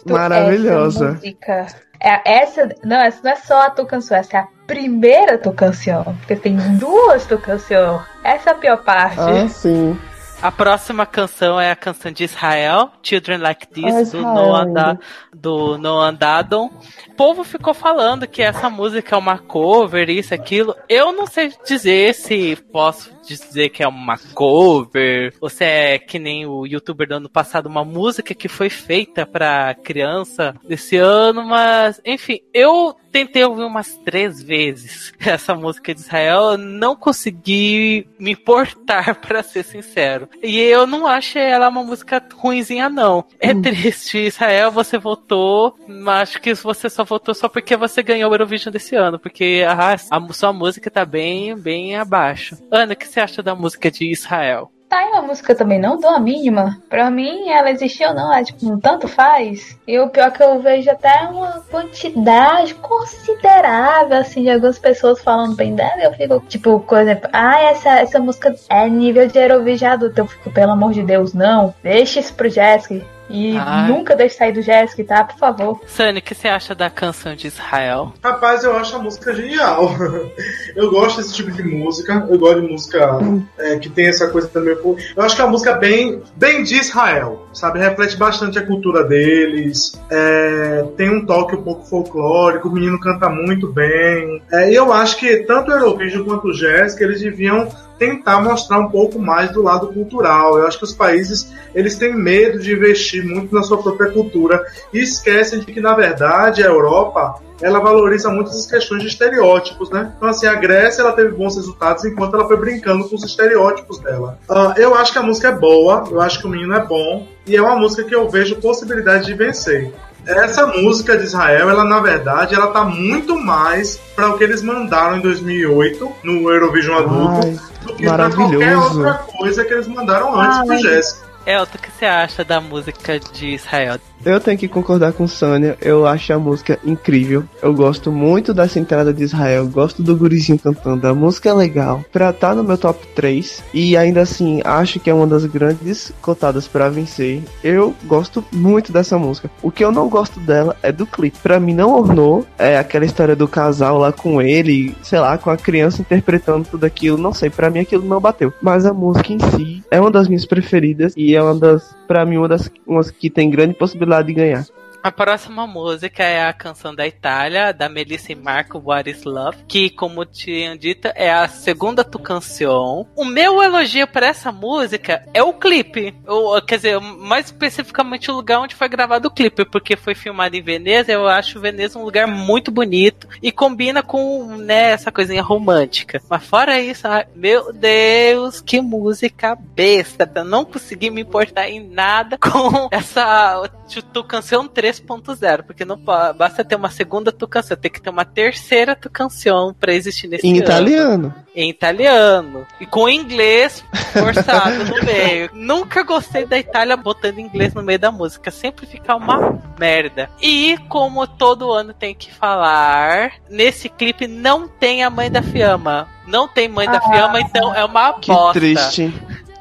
Maravilhosa. essa música. É, essa, não, essa não é só a tua canção, essa é a primeira tua canção. Porque tem duas tua canção. Essa é a pior parte. Ah, sim. A próxima canção é a canção de Israel, Children Like This, Ah, do Noah. Da, do Noah Dadon. O povo ficou falando que essa música é uma cover, isso, aquilo. Eu não sei dizer se posso dizer que é uma cover, ou se é que nem o youtuber do ano passado, uma música que foi feita pra criança desse ano, mas, enfim, eu tentei ouvir umas três vezes [LAUGHS] essa música de Israel, eu não consegui me importar, [LAUGHS] pra ser sincero. E eu não acho ela uma música ruinzinha, não. É triste, Israel, você votou, mas acho que você só votou só porque você ganhou o Eurovision desse ano, porque a, a sua música tá bem, bem abaixo. Ana, o que você acha da música de Israel? Tá aí uma música também, não dou a mínima. Pra mim, ela existiu ou não, é tipo, um tanto faz. E o pior é que eu vejo até uma quantidade considerável, assim, de algumas pessoas falando bem dela. Eu fico, tipo, por exemplo, ah, essa, essa música é nível de Eurovision adulto. Eu fico, pelo amor de Deus, não. Deixa isso pro Jessica. E Ai. nunca deixe sair do Jessica, tá? Por favor. Sunny, o que você acha da canção de Israel? Rapaz, eu acho a música genial. [LAUGHS] eu gosto desse tipo de música. Eu gosto de música é, que tem essa coisa também. Eu acho que é uma música bem, bem de Israel, sabe? Reflete bastante a cultura deles. É, tem um toque um pouco folclórico. O menino canta muito bem. É, e eu acho que tanto o Eurovision quanto o Jazz, que eles deviam tentar mostrar um pouco mais do lado cultural. Eu acho que os países eles têm medo de investir muito na sua própria cultura e esquecem de que na verdade a Europa ela valoriza muito essas questões de estereótipos, né? Então assim a Grécia ela teve bons resultados enquanto ela foi brincando com os estereótipos dela. Ah, eu acho que a música é boa, eu acho que o menino é bom e é uma música que eu vejo possibilidade de vencer. Essa música de Israel, ela na verdade, ela tá muito mais para o que eles mandaram em 2008 no Eurovision adulto Ai, do que pra qualquer outra coisa que eles mandaram antes Ah, pro Jéssica. Elton, o que você acha da música de Israel? Eu tenho que concordar com Sônia, eu acho a música incrível. Eu gosto muito dessa entrada de Israel, gosto do gurizinho cantando, a música é legal. Pra estar no meu top 3 e ainda assim acho que é uma das grandes cotadas pra vencer. Eu gosto muito dessa música. O que eu não gosto dela é do clipe. Pra mim não ornou, é aquela história do casal lá com ele, sei lá, com a criança interpretando tudo aquilo, não sei, pra mim aquilo não bateu. Mas a música em si é uma das minhas preferidas e é uma das, pra mim, uma das umas que tem grande possibilidade de ganhar. A próxima música é a canção da Itália, da Melissa e Marco, What is Love, que, como tinha dito, é a segunda tu canção. O meu elogio para essa música é o clipe, ou, quer dizer, mais especificamente o lugar onde foi gravado o clipe, porque foi filmado em Veneza, eu acho Veneza um lugar muito bonito e combina com, né, essa coisinha romântica. Mas fora isso, ai, meu Deus, que música besta, eu não consegui me importar em nada [LAUGHS] com essa tu canção 3.0, porque não basta ter uma segunda tu canção, tem que ter uma terceira tu canção pra existir nesse Em ano. italiano. Em italiano. E com inglês forçado no [LAUGHS] meio. Nunca gostei da Itália botando inglês no meio da música. Sempre fica uma merda. E como todo ano tem que falar, nesse clipe não tem a mãe da Fiamma. Não tem mãe da Ah. Fiamma, então é uma Que bosta. triste.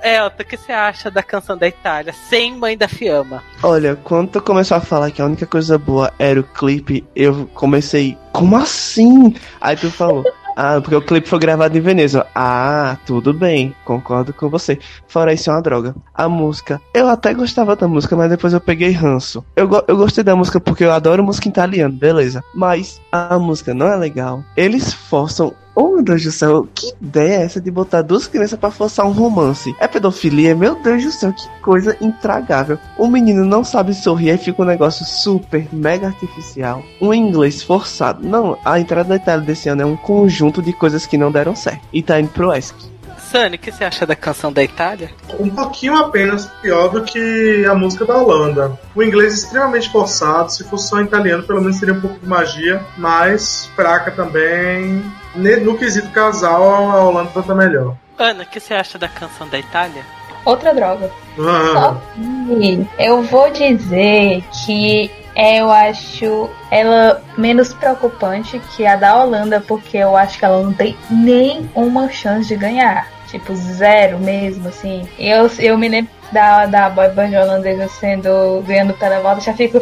Elton, o que você acha da canção da Itália sem mãe da Fiamma? Olha, quando tu começou a falar que a única coisa boa era o clipe, eu comecei, como assim? Aí tu falou, [LAUGHS] ah, porque o clipe foi gravado em Veneza. Ah, tudo bem, concordo com você. Fora isso, é uma droga. A música, eu até gostava da música, mas depois eu peguei ranço. Eu, go- eu gostei da música porque eu adoro música em italiano, beleza. Mas a música não é legal. Eles forçam. Oh meu Deus do céu, que ideia é essa de botar duas crianças pra forçar um romance? É pedofilia? Meu Deus do céu, que coisa intragável. O menino não sabe sorrir, aí fica um negócio super, mega artificial. Um inglês forçado. Não, a entrada da Itália desse ano é um conjunto de coisas que não deram certo. E tá indo pro ESC. Sunny, o que você acha da canção da Itália? Um pouquinho apenas pior do que a música da Holanda. O inglês é extremamente forçado, se fosse só italiano, pelo menos seria um pouco de magia, mas fraca também. No quesito casal, a Holanda tá melhor. Ana, o que você acha da canção da Itália? Outra droga. Ah, Só que eu vou dizer que eu acho ela menos preocupante que a da Holanda, porque eu acho que ela não tem nenhuma chance de ganhar. Tipo, zero mesmo, assim. Eu, eu me lembro da, da boy band holandesa sendo ganhando pela volta, já fico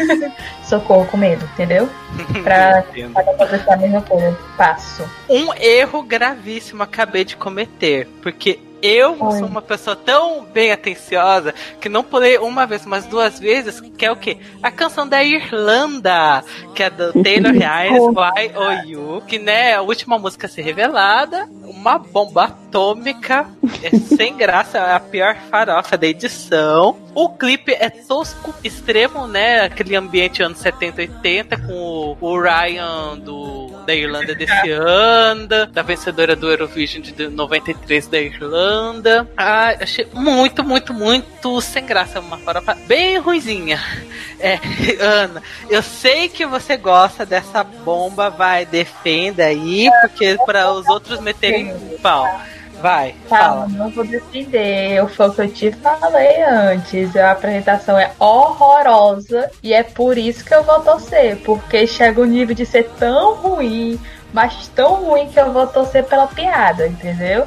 [LAUGHS] socorro com medo, entendeu? [LAUGHS] Pra, acontecer a mesma coisa. Passo. Um erro gravíssimo acabei de cometer, porque eu Oi. sou uma pessoa tão bem atenciosa que não pulei uma vez, mas duas vezes, que é o quê? A canção da Irlanda, que é do Taylor Hines, Why Oh You, que né, é a última música a ser revelada, uma bomba atômica, é sem graça, é a pior farofa da edição. O clipe é tosco, extremo, né? Aquele ambiente anos 70, 80, com o, o Ryan do, da Irlanda desse ano, da vencedora do Eurovision de 93 da Irlanda. Ah, achei muito, muito, muito sem graça. Uma farofa bem ruizinha. [LAUGHS] É, Ana, eu sei que você gosta dessa bomba, vai, defenda aí, porque para os outros meterem pau. Vai, Tá, fala. não vou defender. Foi o que eu te falei antes. A apresentação é horrorosa e é por isso que eu vou torcer. Porque chega o nível de ser tão ruim, mas tão ruim que eu vou torcer pela piada, entendeu?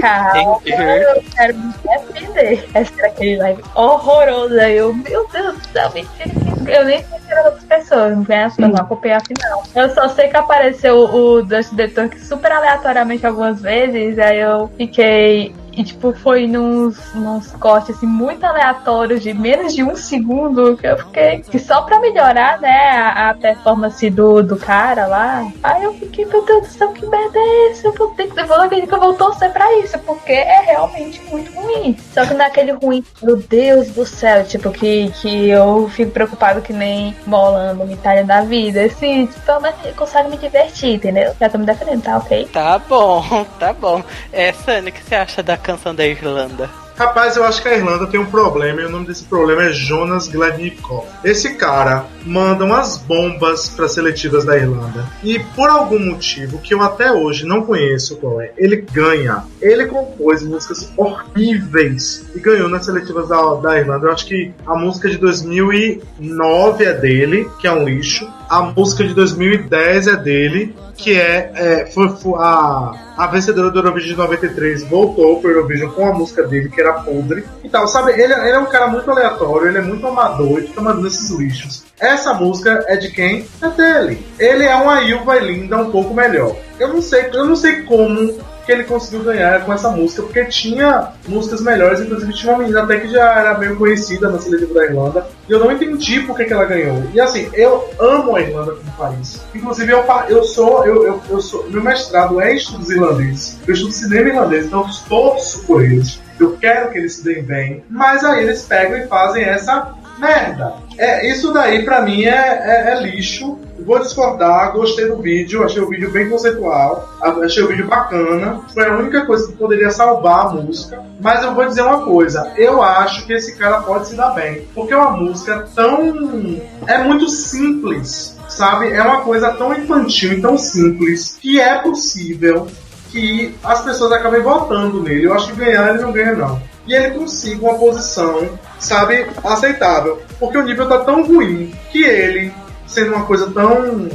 Calma, eu quero me defender. Essa era aquele live horroroso. Aí eu, meu Deus do céu, mentira. que- Eu nem sei que era outras pessoas, não conheço, não acompanhei a final. Eu só sei que apareceu o Dusty The Turk super aleatoriamente algumas vezes, aí eu fiquei. E tipo, foi nos, nos cortes assim, muito aleatórios de menos de um segundo que eu fiquei. Que só pra melhorar, né, a, a performance do, do cara lá. Aí eu fiquei, meu Deus do céu, que merda é essa? Eu vou ter que eu vou eu vou torcer pra isso, porque é realmente muito ruim. Só que naquele ruim, meu Deus do céu, tipo, que, que eu fico preocupado que nem Molando, Itália da vida. Assim, tipo, pelo menos me divertir, entendeu? Já tô me defendendo, tá ok? Tá bom, [LAUGHS] tá bom. É, Sunny, o que você acha da canção da Irlanda? Rapaz, eu acho que a Irlanda tem um problema e o nome desse problema é Jonas Gladnikov. Esse cara manda umas bombas para seletivas da Irlanda e por algum motivo que eu até hoje não conheço qual é, ele ganha. Ele compôs músicas horríveis e ganhou nas seletivas da, da Irlanda. Eu acho que a música de 2009 é dele, que é um lixo. A música de 2010 é dele, que é, é foi, foi a, a vencedora do Eurovision de 93 voltou pro Eurovision com a música dele, que era podre e tal, sabe? Ele, ele é um cara muito aleatório, ele é muito amador e fica mandando esses lixos. Essa música é de quem? É dele. Ele é uma Ilva Linda um pouco melhor. Eu não sei, eu não sei como que ele conseguiu ganhar com essa música, porque tinha músicas melhores, inclusive tinha uma menina até que já era meio conhecida na seletiva da Irlanda, e eu não entendi por que, ela ganhou. E assim, eu amo a Irlanda como país. Inclusive, eu, eu sou, eu, eu, eu sou, meu mestrado é estudos irlandeses, eu estudo cinema irlandês, então eu torço por eles. Eu quero que eles se deem bem, mas aí eles pegam e fazem essa merda. É, isso daí pra mim é, é- é lixo. Vou discordar, gostei do vídeo, achei o vídeo bem conceitual, achei o vídeo bacana. Foi a única coisa que poderia salvar a música. Mas eu vou dizer uma coisa: eu acho que esse cara pode se dar bem. Porque é uma música tão. É muito simples, sabe? É uma coisa tão infantil e tão simples que é possível que as pessoas acabem votando nele. Eu acho que ganhar ele não ganha, não. E ele consiga uma posição, sabe, aceitável. Porque o nível tá tão ruim que ele, sendo uma coisa tão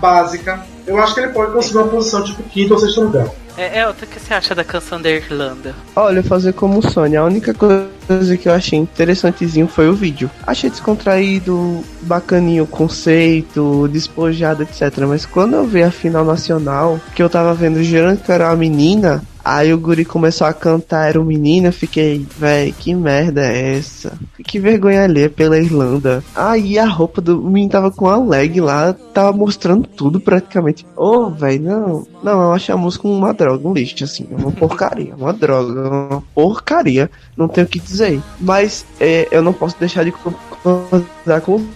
básica, eu acho que ele pode conseguir uma posição tipo quinto ou sexto lugar. É, é, o que você acha da canção da Irlanda? Olha, fazer como o Sony. A única coisa que eu achei interessantezinho foi o vídeo. Achei descontraído, bacaninho o conceito, despojado, etc. Mas quando eu vi a final nacional, que eu tava vendo gerando que era uma menina, aí o guri começou a cantar, era um menino, eu fiquei, véi, que merda é essa? Que vergonha alheia pela Irlanda. Aí a roupa do menino tava com a leg lá, tava mostrando tudo praticamente. Ô, véi, não. Não, eu achei a música uma droga, um lixo, assim, uma porcaria, uma droga, uma porcaria, não tenho o que dizer. Mas é, eu não posso deixar de concordar com o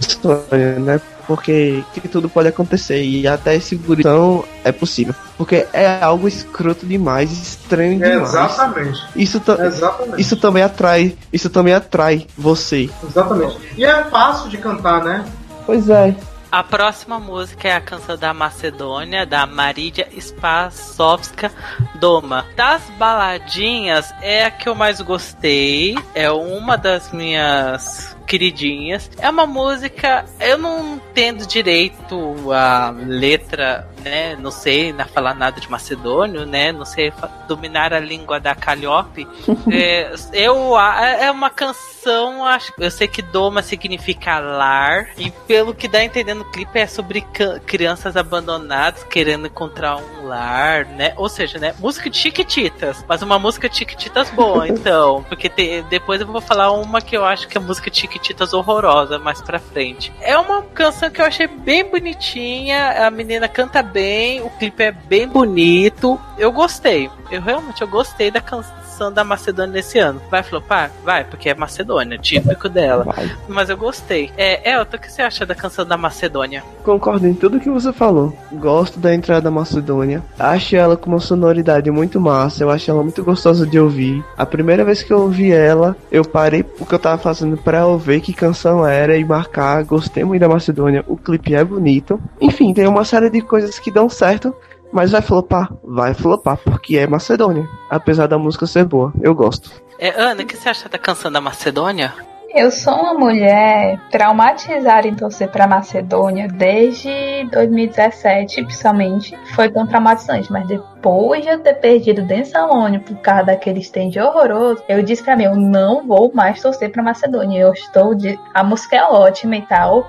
Sônia, né? Porque que tudo pode acontecer e até esse guritão é possível. Porque é algo escroto demais, estranho É, demais. exatamente. Isso, ta- Exatamente. isso também atrai, isso também atrai você. Exatamente. E é fácil de cantar, né? Pois é. A próxima música é a canção da Macedônia, da Maridia Spasovska Doma. Das baladinhas, é a que eu mais gostei. É uma das minhas queridinhas. É uma música, eu não entendo direito a letra né, não sei né, falar nada de macedônio, né, não sei dominar a língua da Calliope. [LAUGHS] é, eu é uma canção, acho, eu sei que Doma significa lar e pelo que dá entendendo no clipe é sobre crianças abandonadas querendo encontrar um lar, né? Ou seja, né, música de Chiquititas, mas uma música de Chiquititas boa, [LAUGHS] então, porque te, depois eu vou falar uma que eu acho que é música de Chiquititas horrorosa mais pra frente. É uma canção que eu achei bem bonitinha, a menina canta bem, o clipe é bem bonito. Eu gostei. Eu realmente eu gostei da canção da Macedônia nesse ano. Vai flopar? Vai, porque é Macedônia, típico dela. Vai. Mas eu gostei. É, Elton, o que você acha da canção da Macedônia? Concordo em tudo que você falou. Gosto da entrada da Macedônia. Acho ela com uma sonoridade muito massa. Eu acho ela muito gostosa de ouvir. A primeira vez que eu ouvi ela, eu parei o que eu tava fazendo pra ouvir que canção era e marcar. Gostei muito da Macedônia. O clipe é bonito. Enfim, tem uma série de coisas que dão certo mas vai flopar? Vai flopar, porque é Macedônia. Apesar da música ser boa, eu gosto. É, Ana, o que você acha da canção da Macedônia? Eu sou uma mulher traumatizada em torcer para Macedônia desde 2017, principalmente. Foi tão traumatizante, mas depois de eu ter perdido Densalone por causa daquele stand horroroso, eu disse para mim, eu não vou mais torcer para Macedônia. Eu estou de a música é ótima e tal,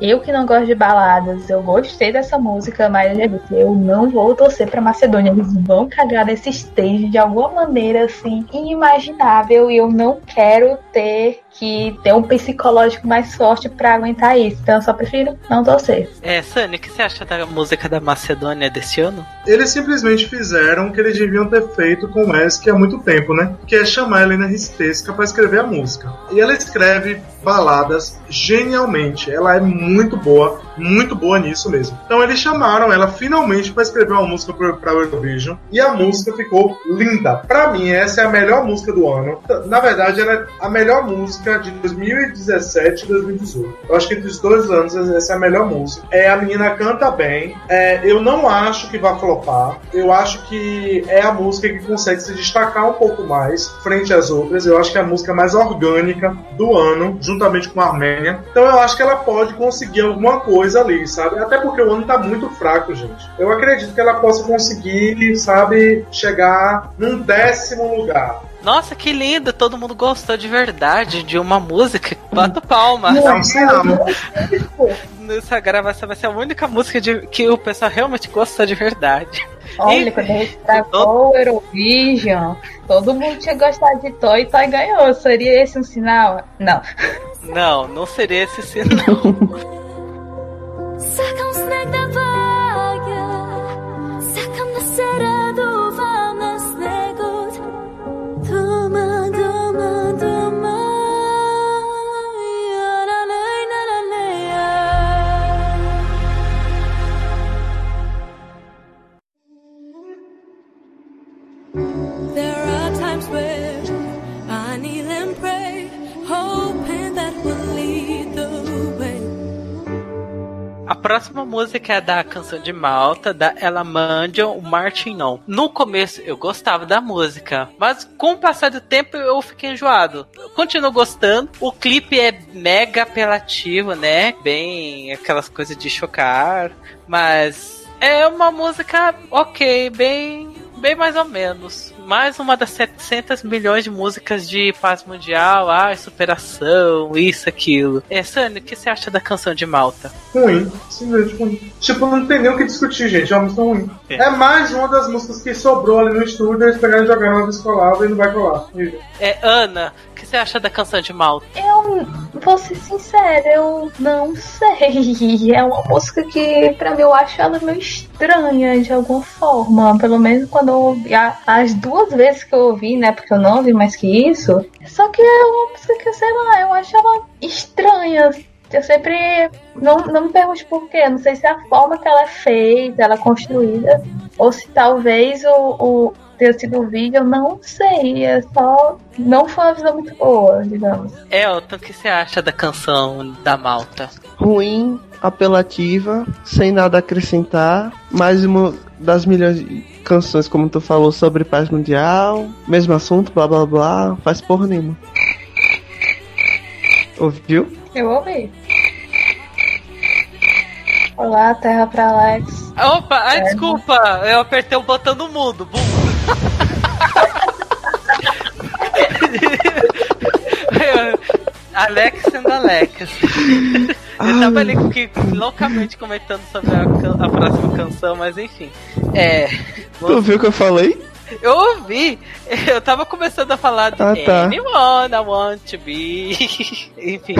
eu que não gosto de baladas, eu gostei dessa música, mas eu disse, eu não vou torcer pra Macedônia. Eles vão cagar nesse stage de alguma maneira assim, inimaginável. E eu não quero ter que ter um psicológico mais forte para aguentar isso. Então eu só prefiro não torcer. É, Sunny, o que você acha da música da Macedônia desse ano? Eles simplesmente fizeram o que eles deviam ter feito com o Esk há muito tempo, né? Que é chamar a Helena Ristesca para escrever a música. E ela escreve baladas genialmente. Ela é muito boa, muito boa nisso mesmo. Então eles chamaram ela finalmente para escrever uma música para Eurovision e a música ficou linda. Para mim essa é a melhor música do ano. Na verdade ela é a melhor música de 2017 e 2018. Eu acho que entre os dois anos essa é a melhor música. É a menina canta bem. É, eu não acho que vai flopar. Eu acho que é a música que consegue se destacar um pouco mais frente às outras. Eu acho que é a música mais orgânica do ano, juntamente com a Armênia. Então eu acho que ela pode conseguir alguma coisa ali, sabe? Até porque o ano tá muito fraco, gente. Eu acredito que ela possa conseguir, sabe, chegar num décimo lugar. Nossa, que lindo! Todo mundo gostou de verdade de uma música. Bata palma. Não, se ama. Essa gravação vai ser a única música de, que o pessoal realmente gostou de verdade. Olha, quando a gente travou o Eurovision, todo mundo tinha gostado de Toy e Toy ganhou. Seria esse um sinal? Não. Não, não seria esse sinal. [LAUGHS] Ta A próxima música é da canção de Malta, da Ella Mandion, o Martin Non. No começo eu gostava da música, mas com o passar do tempo eu fiquei enjoado. Eu continuo gostando. O clipe é mega apelativo, né? Bem aquelas coisas de chocar, mas é uma música ok, bem, bem mais ou menos mais uma das 700 milhões de músicas de paz mundial, ah, superação, isso, aquilo. É, Sânio, o que você acha da canção de Malta? Ruim, simplesmente ruim. Tipo, não tem nem o que discutir, gente, é uma música ruim. É. é mais uma das músicas que sobrou ali no estúdio, eles pegaram e jogaram na escolar e não vai colar. É, Ana, você acha da canção de Malta? Eu vou ser sincera, eu não sei. [LAUGHS] É uma música que, pra mim, eu acho ela meio estranha de alguma forma. Pelo menos quando eu ouvi as duas vezes que eu ouvi, né? Porque eu não ouvi mais que isso. Só que é uma música que, sei lá, eu acho ela estranha. Eu sempre. Não, não me pergunte por quê. Não sei se é a forma que ela é feita, ela é construída. Ou se talvez o, o ter sido o vídeo, eu não sei. É só. Não foi uma visão muito boa, digamos. Elton, o que você acha da canção da Malta? Ruim, apelativa, sem nada a acrescentar. Mais uma das milhões de canções, como tu falou, sobre paz mundial. Mesmo assunto, blá blá blá. Faz porra nenhuma. Ouviu? Eu ouvi. Olá, terra pra Alex. Opa, ai, desculpa, eu apertei o botão do mundo. Bum. [LAUGHS] Alex sendo Alex. Eu tava ali que, loucamente comentando sobre a, a próxima canção, mas enfim. É. Tu viu o que eu falei? Eu ouvi, [LAUGHS] eu tava começando a falar de Ah, tá. Anyone I Want to Be. [LAUGHS] Enfim.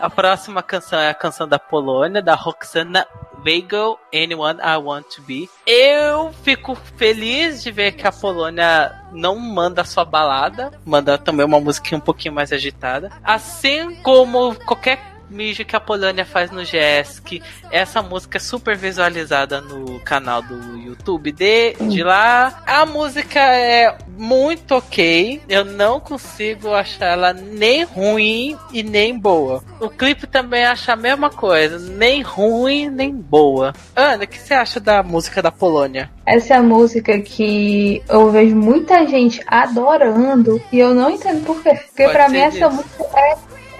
a próxima canção é a canção da Polônia, da Roxana Weigel, Anyone I Want to Be. Eu fico feliz de ver que a Polônia não manda só balada, manda também uma musiquinha um pouquinho mais agitada. Assim como qualquer mijo que a Polônia faz no GESC. Essa música é super visualizada no canal do YouTube de, de lá. A música é muito ok. Eu não consigo achar ela nem ruim e nem boa. O clipe também acha a mesma coisa. Nem ruim, nem boa. Ana, o que você acha da música da Polônia? Essa é a música que eu vejo muita gente adorando e eu não entendo por quê. Porque ser mim essa música é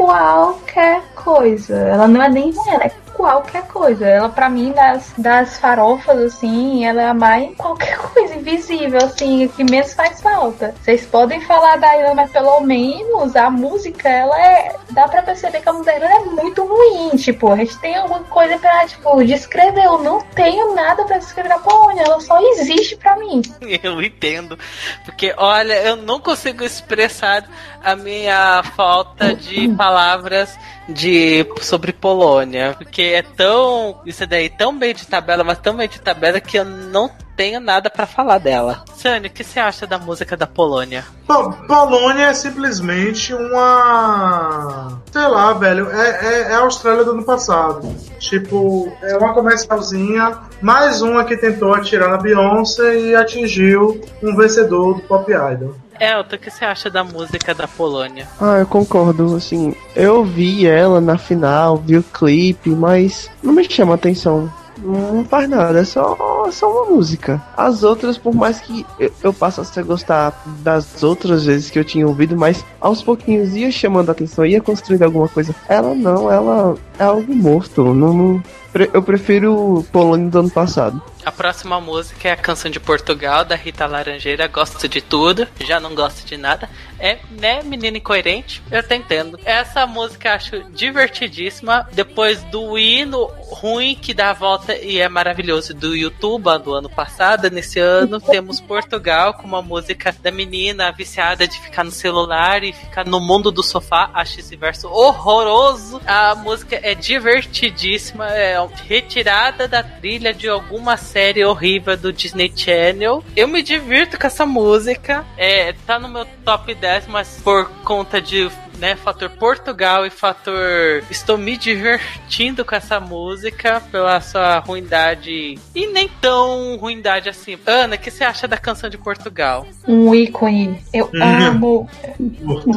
qualquer coisa. Ela não é nem ruim, ela é qualquer coisa. Ela pra mim das, das farofas assim, ela é a mais [LAUGHS] qualquer coisa invisível assim, que mesmo faz falta. Vocês podem falar da Ilha, mas pelo menos a música ela é dá pra perceber que a música dela é muito ruim. Tipo, a gente tem alguma coisa pra tipo descrever. Eu não tenho nada pra descrever a Polônia. Ela só existe pra mim. [LAUGHS] Eu entendo. Porque, olha, eu não consigo expressar a minha falta de [CLEARS THROAT] palavras de sobre Polônia. Porque é tão. Isso daí tão bem de tabela, mas tão bem de tabela que eu não tenho nada pra falar dela. Sânia, o que você acha da música da Polônia? Polônia é simplesmente uma. Sei lá, velho. É, é, é a Austrália do ano passado. Tipo, é uma comercialzinha. Mais uma que tentou atirar na Beyoncé e atingiu um vencedor do Pop Idol. Elton, o que você acha da música da Polônia? Ah, eu concordo, assim, eu vi ela na final, vi o clipe, mas não me chama atenção. Não faz nada, é só, é só uma música. As outras, por mais que eu, eu passasse a gostar das outras vezes que eu tinha ouvido, mas aos pouquinhos ia chamando a atenção, ia construindo alguma coisa. Ela não, ela é algo morto. Não, não- pre- eu prefiro Polônia do ano passado. A próxima música é a canção de Portugal, da Rita Laranjeira. Gosto de tudo, já não gosto de nada. É, né, menina incoerente? Eu até entendo. Essa música eu acho divertidíssima. Depois do hino ruim que dá a volta e é maravilhoso do YouTube do ano passado, nesse ano temos Portugal com uma música da menina viciada de ficar no celular e ficar no mundo do sofá. Acho esse verso horroroso. A música é divertidíssima, é retirada da trilha de alguma série horrível do Disney Channel. Eu me divirto com essa música. É, tá no meu top 10, mas por conta de né, fator Portugal e fator estou me divertindo com essa música pela sua ruindade e nem tão ruindade assim. Ana, o que você acha da canção de Portugal? Um ícone. Eu amo.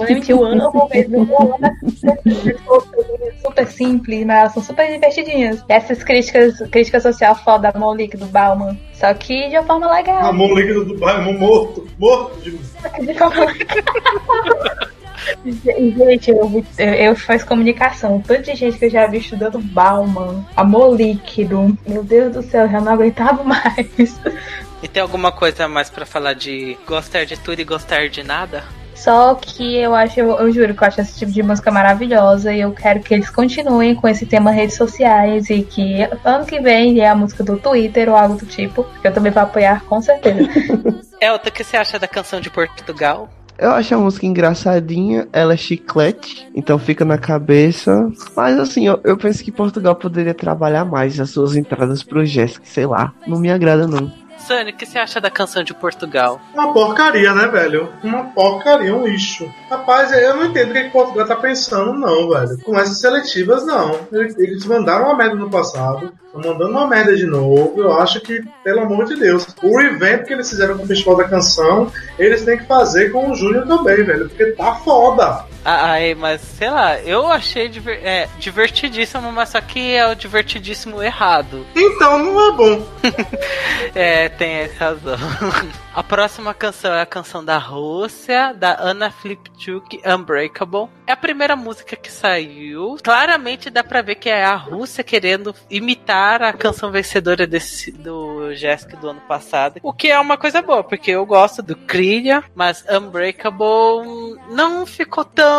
Gente, eu amo mesmo. Eu amo essas super simples, mas elas são super divertidinhas. Essas críticas, crítica social foda da Monique do Bauman. Só que de uma forma legal. Amor líquido do bairro, morto. Morto de [LAUGHS] [LAUGHS] Gente, eu, eu, faço comunicação. Tanto de gente que eu já vi estudando Bauman, amor líquido. Meu Deus do céu, eu já não aguentava mais. E tem alguma coisa mais pra falar de gostar de tudo e gostar de nada? Só que eu acho, eu, eu juro que eu acho esse tipo de música maravilhosa e eu quero que eles continuem com esse tema redes sociais e que ano que vem é a música do Twitter ou algo do tipo, que eu também vou apoiar com certeza. [LAUGHS] Elton, o que você acha da canção de Portugal? Eu acho a música engraçadinha, ela é chiclete, então fica na cabeça. Mas assim, eu, eu penso que Portugal poderia trabalhar mais as suas entradas pro Jéssica, sei lá. Não me agrada, não. Sânia, o que você acha da canção de Portugal? Uma porcaria, né, velho? Uma porcaria, um lixo. Rapaz, eu não entendo o que, que Portugal tá pensando, não, velho. Com essas seletivas, não. Eles, eles mandaram uma merda no passado, estão mandando uma merda de novo. Eu acho que, pelo amor de Deus, o evento que eles fizeram com o Festival da Canção, eles têm que fazer com o Júnior também, velho. Porque tá foda. Ah, Ai, mas sei lá, eu achei diver- é, divertidíssimo, mas só que é o divertidíssimo errado. Então não é bom. [LAUGHS] É, tem razão. [LAUGHS] A próxima canção é a canção da Rússia, da Anna Flipchuk, Unbreakable. É a primeira música que saiu. Claramente dá pra ver que é a Rússia querendo imitar a canção vencedora desse, do Jessica do ano passado. O que é uma coisa boa, porque eu gosto do Krillin, mas Unbreakable não ficou tão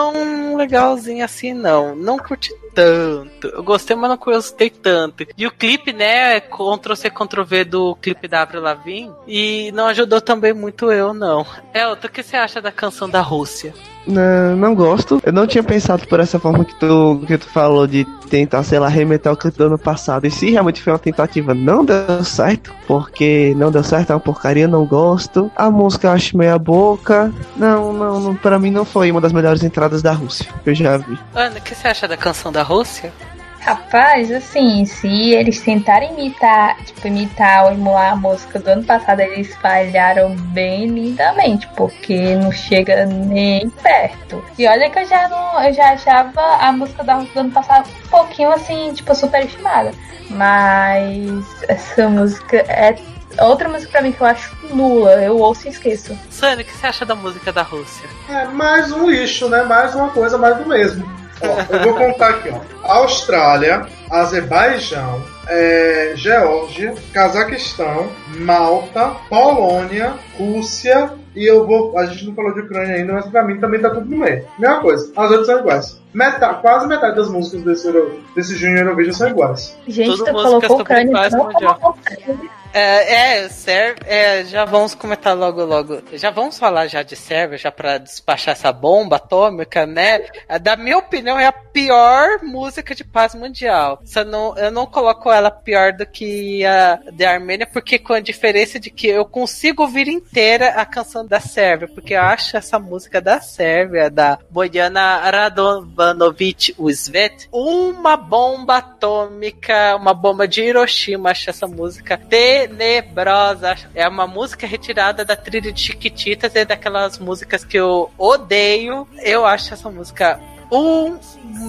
legalzinho assim, não. Não curti tanto. Eu gostei, mas não gostei tanto. E o clipe, né, Ctrl-C, Ctrl-V do clipe da Avril Lavigne, e não ajudou também muito eu, não. Elton, o que você acha da canção da Rússia? Não, não gosto. Eu não tinha pensado por essa forma que tu, que tu falou de tentar, sei lá, remeter ao clipe do ano passado. E se realmente foi uma tentativa, não deu certo. Porque não deu certo, é uma porcaria, não gosto. A música eu acho meia boca. Não, não, não, pra mim não foi uma das melhores entradas da Rússia que eu já vi. Ana, o que você acha da canção da Rússia? Rapaz, assim, se eles tentarem imitar, tipo, imitar ou emular a música do ano passado, eles falharam bem lindamente, porque não chega nem perto. E olha que eu já não, eu já achava a música da do ano passado um pouquinho assim, tipo, superestimada. Mas essa música é outra música pra mim que eu acho nula, eu ouço e esqueço. Sânia, o que você acha da música da Rússia? É mais um lixo, né? Mais uma coisa, mais do mesmo. Ó, eu vou contar aqui, ó. Austrália, Azerbaijão, é, Geórgia, Cazaquistão, Malta, Polônia, Rússia e eu vou. A gente não falou de Ucrânia ainda, mas pra mim também tá tudo no meio. Mesma coisa. As outras são iguais. Metade, quase metade das músicas desse, desse Junior Eurovision são iguais. Gente, Tudo tu músicas colocou sobre Ucrânia paz mundial. como É, é, Sérvia, é, já vamos comentar logo, logo. Já vamos falar já de Sérvia, já pra despachar essa bomba atômica, né? É, Da minha opinião, é a pior música de paz mundial. Só não, eu não coloco ela pior do que a da Armênia, porque com a diferença de que eu consigo ouvir inteira a canção da Sérvia, porque eu acho essa música da Sérvia, da Bojana Radovanovic Uzvet, uma bomba atômica, uma bomba de Hiroshima. Acho essa música tenebrosa. É uma música retirada da trilha de Chiquititas e daquelas músicas que eu odeio. Eu acho essa música um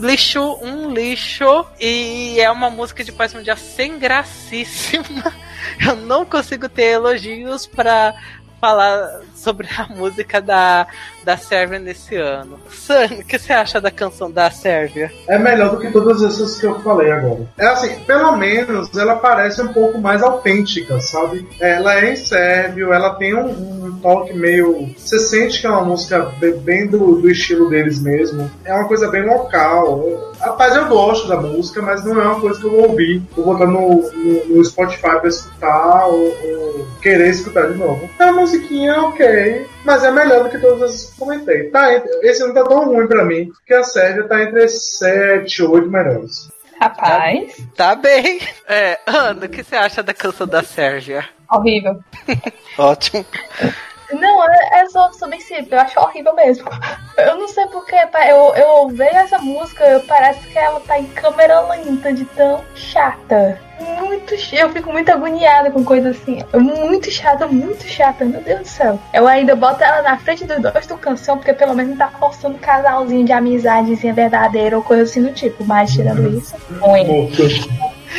lixo, um lixo. E é uma música de paz mundial sem gracíssima. [LAUGHS] Eu não consigo ter elogios pra falar sobre a [LAUGHS] música da, da Sérvia nesse ano. Sam, o que você acha da canção da Sérvia? É melhor do que todas essas que eu falei agora. É assim, pelo menos ela parece um pouco mais autêntica, sabe? Ela é em sérvio, ela tem um, um toque meio. Você sente que é uma música be- bem do, do estilo deles mesmo. É uma coisa bem local. Rapaz, eu gosto da música, mas não é uma coisa que eu vou ouvir. Vou botar no, no, no Spotify pra escutar ou, ou querer escutar de novo. É uma musiquinha ok, mas é melhor do que todas as que comentei. Tá, esse não tá tão ruim pra mim, porque a Sérvia tá entre as 7 e 8 melhores. Rapaz, Tá bem. É, Ana, o que você acha da canção da Sérvia? horrível. Ótimo. Não, é, é só, bem simples, eu acho horrível mesmo. [LAUGHS] Eu não sei porque, eu, eu vejo essa música, eu, parece que ela tá em câmera lenta, de tão chata. Muito Eu fico muito agoniada com coisa assim. Muito chata, muito chata, meu Deus do céu. Eu ainda boto ela na frente dos dois do canção, porque pelo menos tá forçando um casalzinho de amizadezinha verdadeira ou coisa assim do tipo. Mas tirando isso, ruim.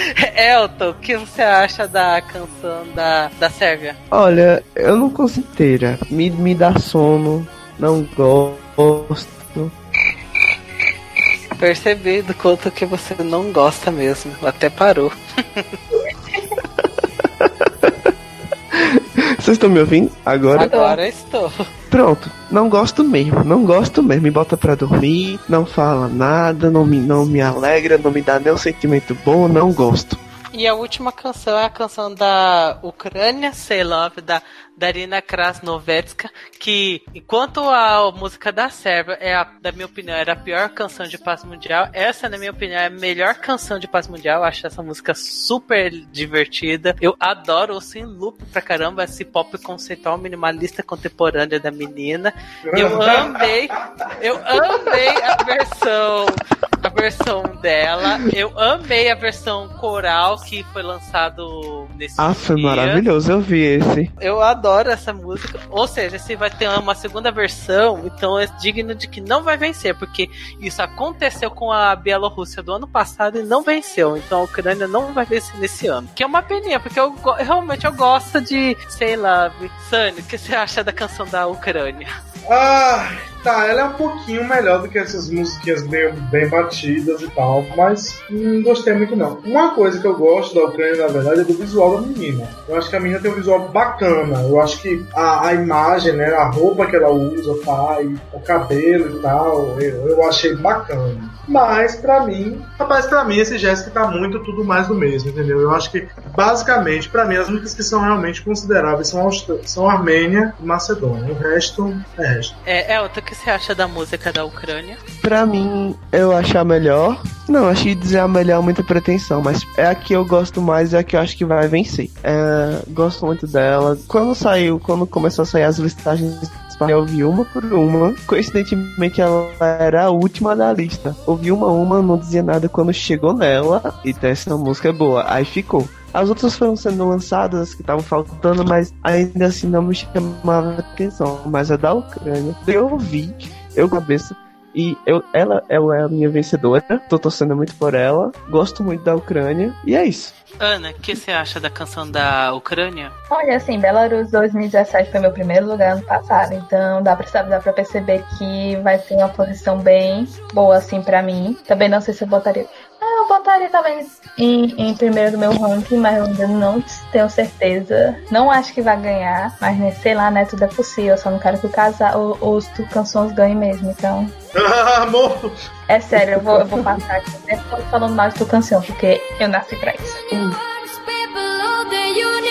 [LAUGHS] Elton, o que você acha da canção da, da Sérvia? Olha, eu não consigo inteira. Me, me dá sono, não gosto. Percebi do quanto que você não gosta mesmo. Até parou. [LAUGHS] Vocês estão me ouvindo? Agora? Agora estou. Pronto, não gosto mesmo, não gosto mesmo. Me bota pra dormir, não fala nada, não me, não me alegra, não me dá nenhum sentimento bom, não gosto. E a última canção é a canção da Ucrânia, Say Love, da Darina Krasnovetska, que enquanto a música da Sérvia é, a, da minha opinião, era a pior canção de paz mundial, essa, na minha opinião, é a melhor canção de paz mundial. Eu acho essa música super divertida. Eu adoro o em loop pra caramba, esse pop conceitual minimalista contemporânea da menina. Eu [LAUGHS] amei, eu amei a versão, versão dela. Eu amei a versão coral que foi lançado nesse Ah, foi dia. maravilhoso, eu vi esse. Eu adoro essa música. Ou seja, se vai ter uma segunda versão, então é digno de que não vai vencer, porque isso aconteceu com a Bielorrússia do ano passado e não venceu. Então a Ucrânia não vai vencer nesse ano. Que é uma peninha, porque eu realmente eu gosto de, sei lá, Sunny, o que você acha da canção da Ucrânia? Ah, Tá, ela é um pouquinho melhor do que essas musiquinhas bem, bem batidas e tal, mas não gostei muito não. Uma coisa que eu gosto da Ucrânia, na verdade, é do visual da menina. Eu acho que a menina tem um visual bacana. Eu acho que a, a imagem, né, a roupa que ela usa, tá, e o cabelo e tal, eu, eu achei bacana. Mas, pra mim, rapaz, pra mim esse Jéssica tá muito tudo mais do mesmo, entendeu? Eu acho que, basicamente, pra mim, as únicas que são realmente consideráveis são, Aust- são Armênia e Macedônia. O resto é resto. É, Elton, o que você acha da música da Ucrânia? Pra mim, eu acho a melhor. Não, acho que dizer a melhor é muita pretensão, mas é a que eu gosto mais e é a que eu acho que vai vencer. É, gosto muito dela. Quando saiu, quando começou a sair as listagens eu ouvi uma por uma. Coincidentemente, ela era a última da lista. Ouvi uma uma, não dizia nada quando chegou nela. E essa música é boa. Aí ficou. As outras foram sendo lançadas que estavam faltando, mas ainda assim não me chamava atenção. Mas a da Ucrânia, eu ouvi, eu cabeça. E eu, ela, ela é a minha vencedora. Tô torcendo muito por ela. Gosto muito da Ucrânia. E é isso. Ana, o que você acha da canção da Ucrânia? Olha, assim, Belarus 2017 foi meu primeiro lugar ano passado, então dá pra, dá pra perceber que vai ter uma posição bem boa, assim, pra mim. Também não sei se eu botaria. Ah, eu botaria talvez em, em primeiro do meu ranking, mas eu ainda não tenho certeza. Não acho que vai ganhar, mas né, sei lá, né? Tudo é possível. Eu só não quero que o casal, os tu canções ganhem mesmo, então. [LAUGHS] Amor! É sério, eu vou, eu vou passar aqui. Eu tô falando mais do canção, porque eu nasci pra isso. People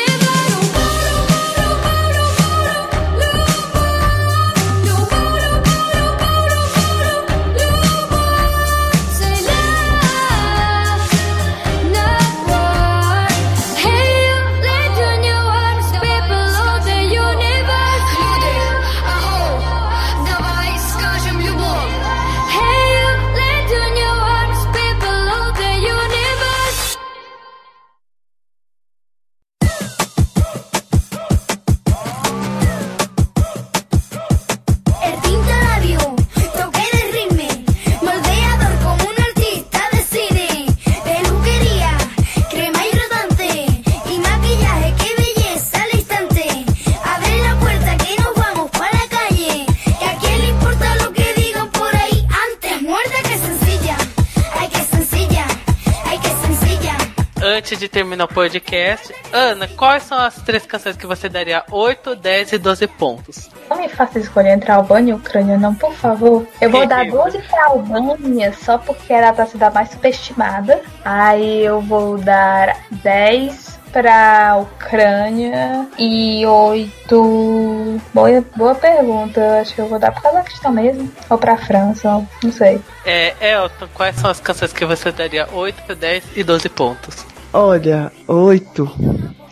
Antes de terminar o podcast, Ana, quais são as três canções que você daria 8, 10 e 12 pontos? Não me faça escolher entre a Albânia e a Ucrânia, não, por favor. Eu vou dar 12 pra Albânia só porque era pra se dar mais superestimada. Aí eu vou dar 10 pra Ucrânia e 8. Boa, boa pergunta. Acho que eu vou dar pro Cazaquistão mesmo. Ou pra França, não sei. É, Elton, quais são as canções que você daria 8, 10 e 12 pontos? Olha, oito.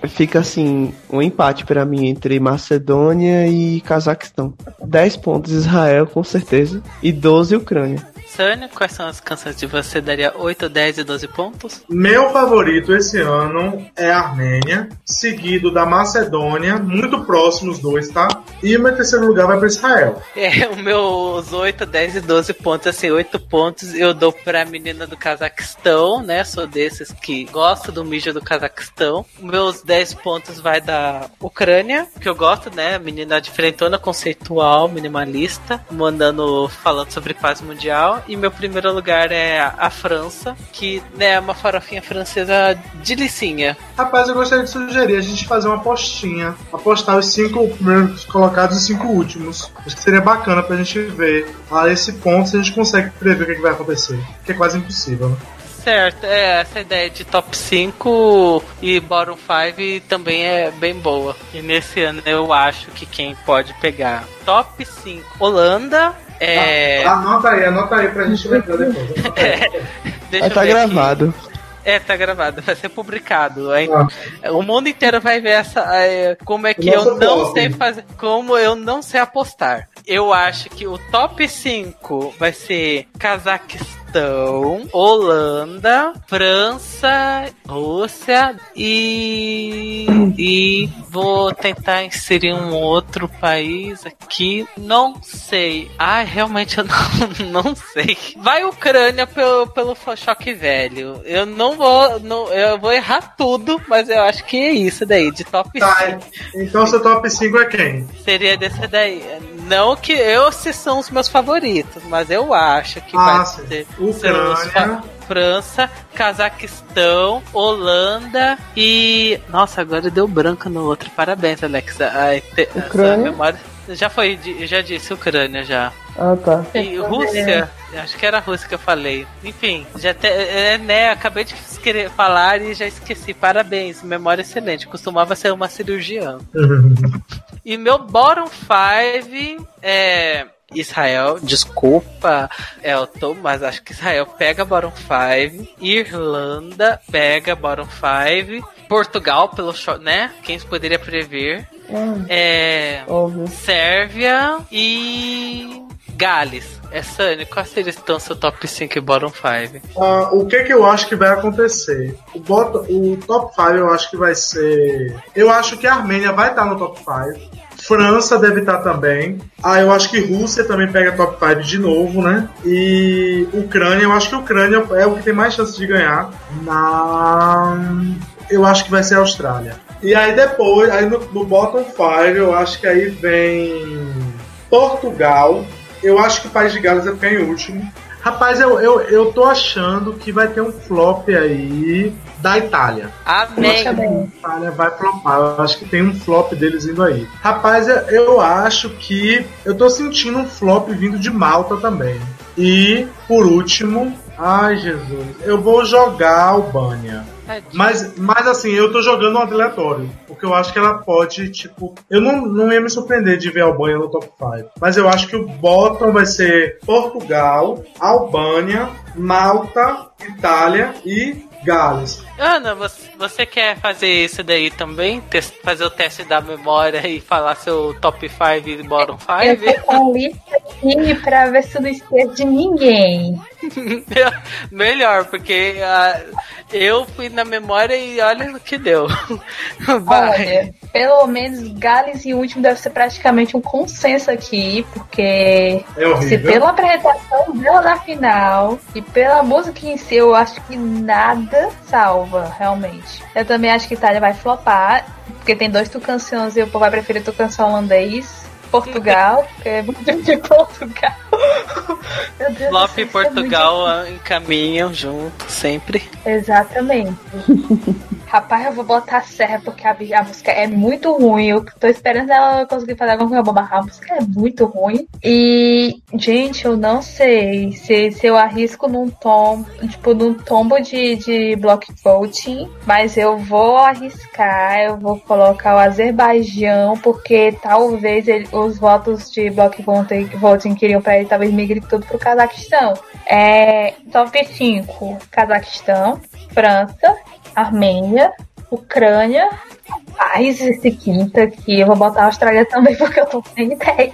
Fica assim, um empate pra mim entre Macedônia e Cazaquistão. 10 pontos Israel, com certeza. E 12 Ucrânia. Sânia, quais são as canções que você daria 8, 10 e 12 pontos? Meu favorito esse ano é a Armênia, seguido da Macedônia, muito próximo os dois, tá? E o meu terceiro lugar vai para Israel. É, [LAUGHS] o meus 8, 10 e 12 pontos, assim, 8 pontos eu dou pra menina do Cazaquistão, né? Sou desses que gosto do mijo do Cazaquistão. Meus 10 pontos vai da Ucrânia, que eu gosto, né? Menina diferentona, conceitual, minimalista, mandando, falando sobre paz mundial. E meu primeiro lugar é a França, que né, é uma farofinha francesa de licinha. Rapaz, eu gostaria de sugerir a gente fazer uma apostinha. Apostar os cinco primeiros colocados e os cinco últimos. Acho que seria bacana pra gente ver a esse ponto se a gente consegue prever o que, é que vai acontecer. Que é quase impossível, né? Certo, é, essa ideia de top 5 e bottom 5 também é bem boa. E nesse ano eu acho que quem pode pegar top 5 Holanda é. Anota aí, anota aí pra gente lembrar depois. Aí. [LAUGHS] Deixa tá eu ver aqui. gravado. É, tá gravado, vai ser publicado. Aí, Ah. O mundo inteiro vai ver essa. é, como é que Nossa, eu não top. sei fazer. Como eu não sei apostar. Eu acho que o top 5 vai ser Cazaquistão, Holanda, França, Rússia e. E vou tentar inserir um outro país aqui. Não sei. Ah, realmente eu [LAUGHS] não, não sei. Vai Ucrânia pelo, pelo choque velho. Eu não vou. Não, eu vou errar tudo, mas eu acho que é isso daí, de top Tá, 5. então seu top 5 é quem? Seria desse daí. Não que eu se são os meus favoritos, mas eu acho que Ah, vai ser Ucrânia. fa- França, Cazaquistão, Holanda e. Nossa, agora deu branco no outro. Parabéns, Alexa. Ai, te- essa Ucrânia? memória. Já foi, já disse Ucrânia já. Ah, tá. E Rússia, acho que era a Rússia que eu falei. Enfim, já te, é, né, acabei de querer falar e já esqueci. Parabéns, memória excelente. Costumava ser uma cirurgiã. [LAUGHS] E meu bottom five é Israel, desculpa, Elton, mas acho que Israel pega bottom five. Irlanda pega bottom five. Portugal, pelo show, né? Quem poderia prever? Ah, É. óbvio. Sérvia e. Gales. É Sunny, quais seriam então seu top 5 e bottom 5? Ah, o que que eu acho que vai acontecer? O, bota, o top 5 eu acho que vai ser. Eu acho que a Armênia vai estar no top 5. França deve estar também. Ah, eu acho que Rússia também pega top 5 de novo, né? E Ucrânia, eu acho que Ucrânia é o que tem mais chance de ganhar. Na... Eu acho que vai ser a Austrália. E aí depois, aí no, no bottom 5, eu acho que aí vem Portugal. Eu acho que o País de Gales vai ficar em último. Rapaz, eu, eu, eu tô achando que vai ter um flop aí da Itália. Amém. Também. A Itália vai flopar. Eu acho que tem um flop deles indo aí. Rapaz, eu, eu acho que. Eu tô sentindo um flop vindo de Malta também. E, por último. Ai, Jesus. Eu vou jogar a Albânia. Mas, mas assim, eu tô jogando um aleatório. Porque eu acho que ela pode, tipo. Eu não, não ia me surpreender de ver a Albânia no top 5. Mas eu acho que o bottom vai ser Portugal, Albânia, Malta, Itália e Gales. Ana, você, você quer fazer isso daí também? Tes- fazer o teste da memória e falar seu top 5 e bottom Eu 5? tô com a lista aqui pra ver se eu não esqueço de ninguém. [LAUGHS] Melhor, porque ah, eu fui na memória e olha no que deu. [LAUGHS] Vai. Olha, pelo menos Gales em último deve ser praticamente um consenso aqui, porque É se pela apresentação dela na final e pela música em si, eu acho que nada salva, realmente. Eu também acho que Itália vai flopar, porque tem dois tucanciões e o povo vai preferir tucanção holandês. Portugal, [LAUGHS] porque é muito de Portugal. [LAUGHS] Meu Deus Flop e isso é muito Portugal ah, encaminham junto, sempre. Exatamente. [LAUGHS] Rapaz, eu vou botar serra porque a, a música é muito ruim. Eu tô esperando ela conseguir fazer alguma coisa mas a música é muito ruim. E, gente, eu não sei se, se eu arrisco num tom, tipo, num tombo de, de block voting, mas eu vou arriscar, eu vou colocar o Azerbaijão, porque talvez ele- os votos de block voting, voting queriam pra ele, talvez migre tudo pro Cazaquistão. É, top 5, Cazaquistão, França, Armênia, Ucrânia. Rapaz, esse quinto aqui, eu vou botar a Austrália também, [LAUGHS] porque eu tô sem ideia.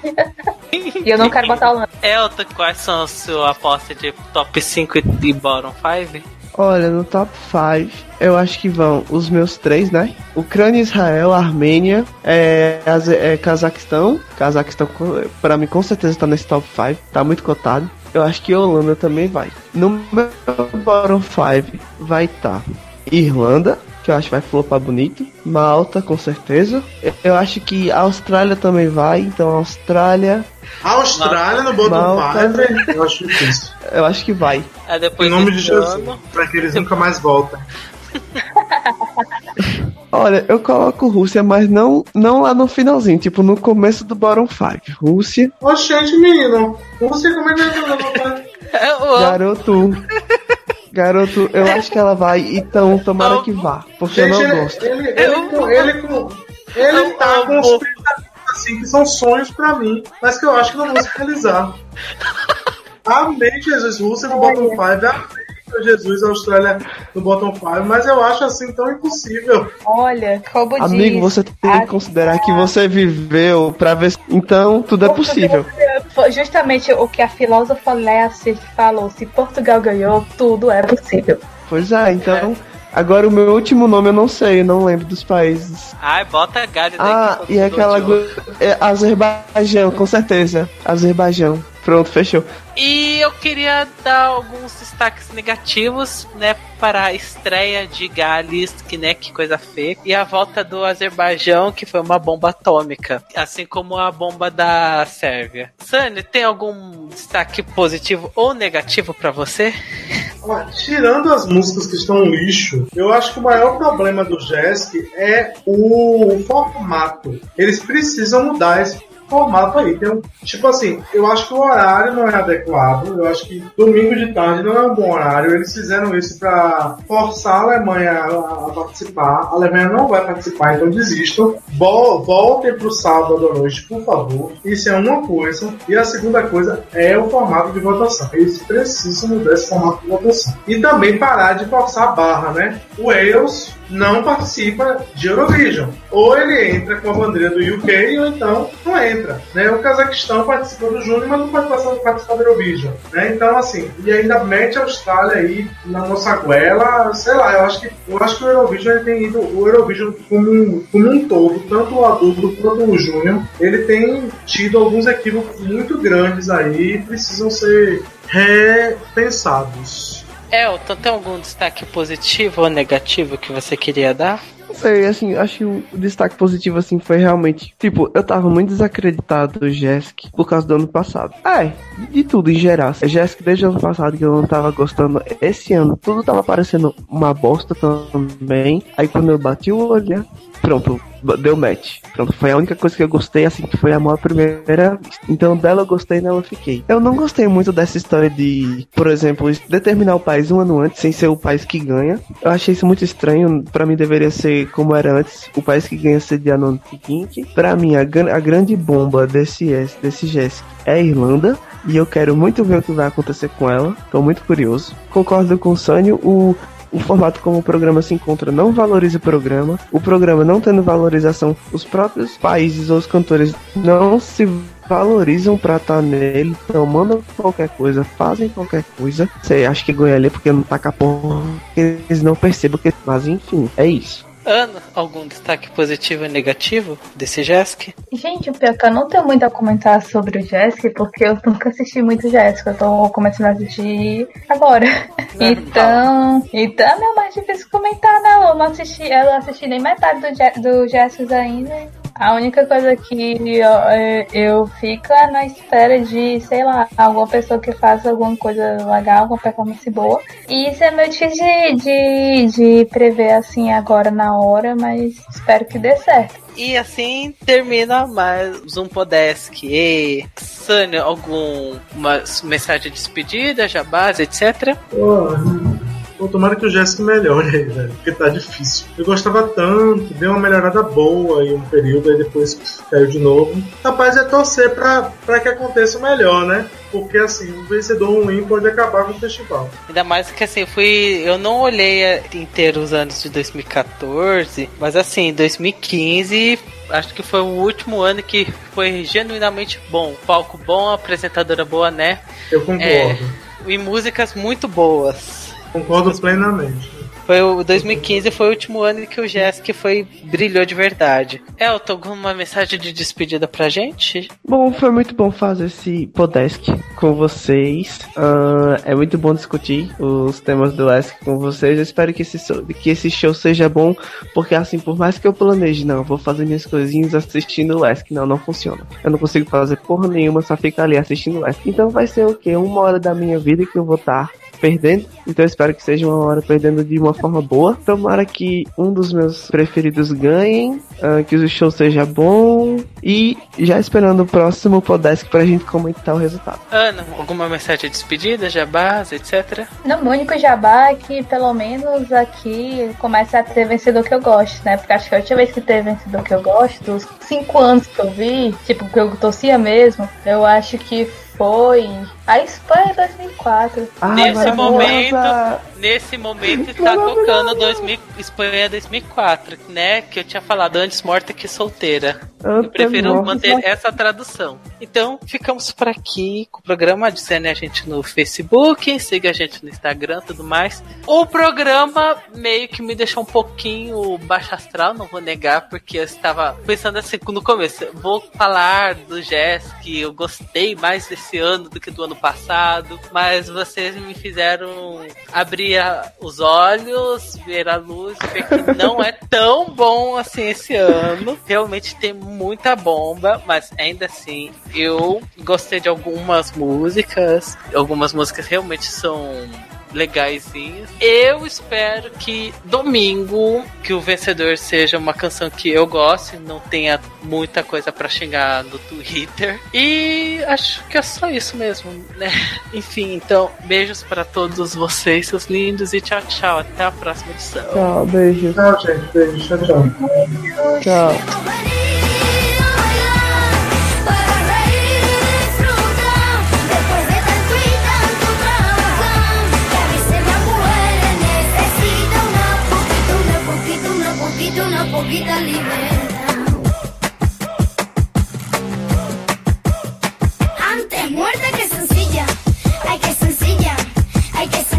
e eu não quero botar a Holanda. Elton, quais são a sua aposta de top 5 e- bottom 5? Olha, no top 5, eu acho que vão os meus três, né? Ucrânia, Israel, Armênia, é, é, Cazaquistão. Cazaquistão, pra mim, com certeza tá nesse top 5, tá muito cotado. Eu acho que Holanda também vai. No meu bottom 5 vai estar Irlanda, que eu acho que vai flopar bonito. Malta, com certeza. Eu- acho que a Austrália também vai, então a Austrália, A Austrália no bottom Malta. 5, eu acho difícil. eu acho que vai. Em depois nome de Jesus. ano, Pra que eles nunca mais voltem. [LAUGHS] Olha, eu coloco Rússia, mas não, não lá no finalzinho, tipo no começo do bottom 5. Rússia, Oxente, menino. Você como é que [LAUGHS] amo. garoto. [LAUGHS] Garoto, eu acho que ela vai, então tomara que vá, porque eu Gente, não ele, gosto. ele, ele, com- ele, com- ele Eu tá com os pensamentos assim que são sonhos pra mim, mas que eu acho que não vou se realizar. [LAUGHS] Amém, Jesus. Rússia no bottom 5, amém, Jesus, Austrália no bottom 5, mas eu acho assim tão impossível. Olha, como Amigo, diz, você tem que considerar que você viveu pra ver. Então, tudo é possível. Foi justamente o que a filósofa Lessig falou: se Portugal ganhou, tudo é possível. Pois é, então. Agora o meu último nome eu não sei, eu não lembro dos países. Ai, bota a Gales aí. Ah, e aquela. É, Azerbaijão, com certeza. Azerbaijão. Pronto, fechou. E eu queria dar alguns destaques negativos, né, para a estreia de Gales, que né, que coisa feia, e a volta do Azerbaijão, que foi uma bomba atômica, assim como a bomba da Sérvia. Sânia, tem algum destaque positivo ou negativo para você? Olha, tirando as músicas que estão no lixo, eu acho que o maior problema do Jesk é o formato. Eles precisam mudar esse formato aí. Tem um, tipo assim, eu acho que o horário não é adequado. Eu acho que domingo de tarde não é um bom horário. Eles fizeram isso para forçar a Alemanha a, a participar. A Alemanha não vai participar, então desistam. Vol, voltem pro sábado à noite, por favor. Isso é uma coisa. E a segunda coisa é o formato de votação. Eles precisam mudar esse formato de votação. E também parar de forçar a barra, né? O Wales não participa de Eurovision. Ou ele entra com a bandeira do UK ou então não entra. Né? O Cazaquistão participa do Júnior, mas não pode participar do Eurovision. Né? Então, assim, e ainda mete a Austrália aí na nossa goela, sei lá, eu acho que, eu acho que o Eurovision ele tem ido, o Eurovision como um, como um todo, tanto o adulto quanto o Júnior, ele tem tido alguns equívocos muito grandes aí e precisam ser repensados. Elton, tem algum destaque positivo ou negativo que você queria dar? Não sei, assim, acho que o destaque positivo, assim, foi realmente. Tipo, eu tava muito desacreditado do Jesk por causa do ano passado. É, de tudo em geral. Jesk desde o ano passado que eu não tava gostando. Esse ano tudo tava parecendo uma bosta também. Aí quando eu bati o olho, pronto, deu match. Pronto, foi a única coisa que eu gostei, assim, que foi a maior primeira vista. Então dela eu gostei nela eu fiquei. Eu não gostei muito dessa história de, por exemplo, determinar o país um ano antes, sem ser o país que ganha. Eu achei isso muito estranho. Pra mim deveria ser como era antes, o país que ganha sediar no ano seguinte. Pra mim, a, a grande bomba desse, desse GES é a Irlanda. E eu quero muito ver o que vai acontecer com ela. Tô muito curioso. Concordo com o Sânio. O o formato como o programa se encontra não valoriza o programa, o programa não tendo valorização, os próprios países ou os cantores não se valorizam pra estar nele, então mandam qualquer coisa, fazem qualquer coisa. Você acha que ganha ali porque não tá com a porra, eles não percebam que. Mas enfim, é isso. Ana, algum destaque positivo e negativo desse Jesk? Gente, o pior é que eu não tenho muito a comentar sobre o Jesk, porque eu nunca assisti muito Jesk, eu tô começando a assistir agora. [LAUGHS] Não, então, então é mais difícil comentar, não. Eu não assisti, eu não assisti nem metade do, Je- do Jesk ainda. A única coisa que eu, eu- fico é na espera de, sei lá, alguma pessoa que faça alguma coisa legal, alguma performance boa. E isso é meio difícil de, de, de prever assim agora na hora, mas espero que dê certo. E assim termina mais um Podesk. E Sânia, alguma mensagem de despedida, jabás, etc? Pô, pô, tomara que o Jéssica melhore aí, velho, porque tá difícil. Eu gostava tanto, deu uma melhorada boa em um período, aí depois caiu de novo. Rapaz, é torcer pra, pra que aconteça o melhor, né? Porque assim, um vencedor ruim pode acabar com o festival. Ainda mais que assim, eu fui. Eu não olhei eh, inteiro os anos de 2014, mas assim, 2015 acho que foi o último ano que foi genuinamente bom. Palco bom, apresentadora boa, né? Eu concordo. É. E músicas muito boas. Concordo plenamente. Foi o 2015 foi o último ano em que o Jesk foi brilhou de verdade. Elton, alguma mensagem de despedida pra gente? Bom, foi muito bom fazer esse Podesk com vocês. Ah, é muito bom discutir os temas do ESC com vocês. Eu espero que esse, so- que esse show seja bom, porque assim, por mais que eu planeje, não, vou fazer minhas coisinhas assistindo o ESC. Não, não funciona. Eu não consigo fazer porra nenhuma, só ficar ali assistindo o ESC. Então vai ser o quê? Uma hora da minha vida que eu vou estar perdendo. Então eu espero que seja uma hora perdendo de uma forma boa. Tomara que um dos meus preferidos ganhem, ah, que o show seja bom e já esperando o próximo Podesk pra gente comentar o resultado. Ana, alguma mensagem de despedida, jabás, etc? Não, o único jabá é que pelo menos aqui começa a ter vencedor que eu gosto, né? Porque acho que a última vez que teve vencedor que eu gosto, dos cinco anos que eu vi, tipo, que eu torcia mesmo, eu acho que foi a Espanha 2004. Ai, Nesse maravilhosa! momento, nesse momento está tocando 2000, Espanha 2004, né? Que eu tinha falado antes morta que solteira. Eu prefiro Antes manter essa tradução. Então, ficamos por aqui com o programa. Adicione a gente no Facebook, siga a gente no Instagram tudo mais. O programa meio que me deixou um pouquinho baixo astral, não vou negar, porque eu estava pensando assim no começo. Vou falar do Jess, que eu gostei mais desse desse ano do que do ano passado, mas vocês me fizeram abrir a- os olhos, ver a luz ver que [LAUGHS] não é tão bom assim esse ano. Realmente tem muita bomba, mas ainda assim eu gostei de algumas músicas. Algumas músicas realmente são legaisinhas. Eu espero que domingo que o vencedor seja uma canção que eu goste, não tenha muita coisa para xingar no Twitter. E acho que é só isso mesmo, né? [LAUGHS] Enfim, então, beijos para todos vocês, seus lindos, e tchau, tchau. Até a próxima edição. Tchau, beijo. Tchau, gente. Beijo, tchau. Tchau. tchau. vida liberada. Antes muerta que sencilla, ay que sencilla, ay que sencilla.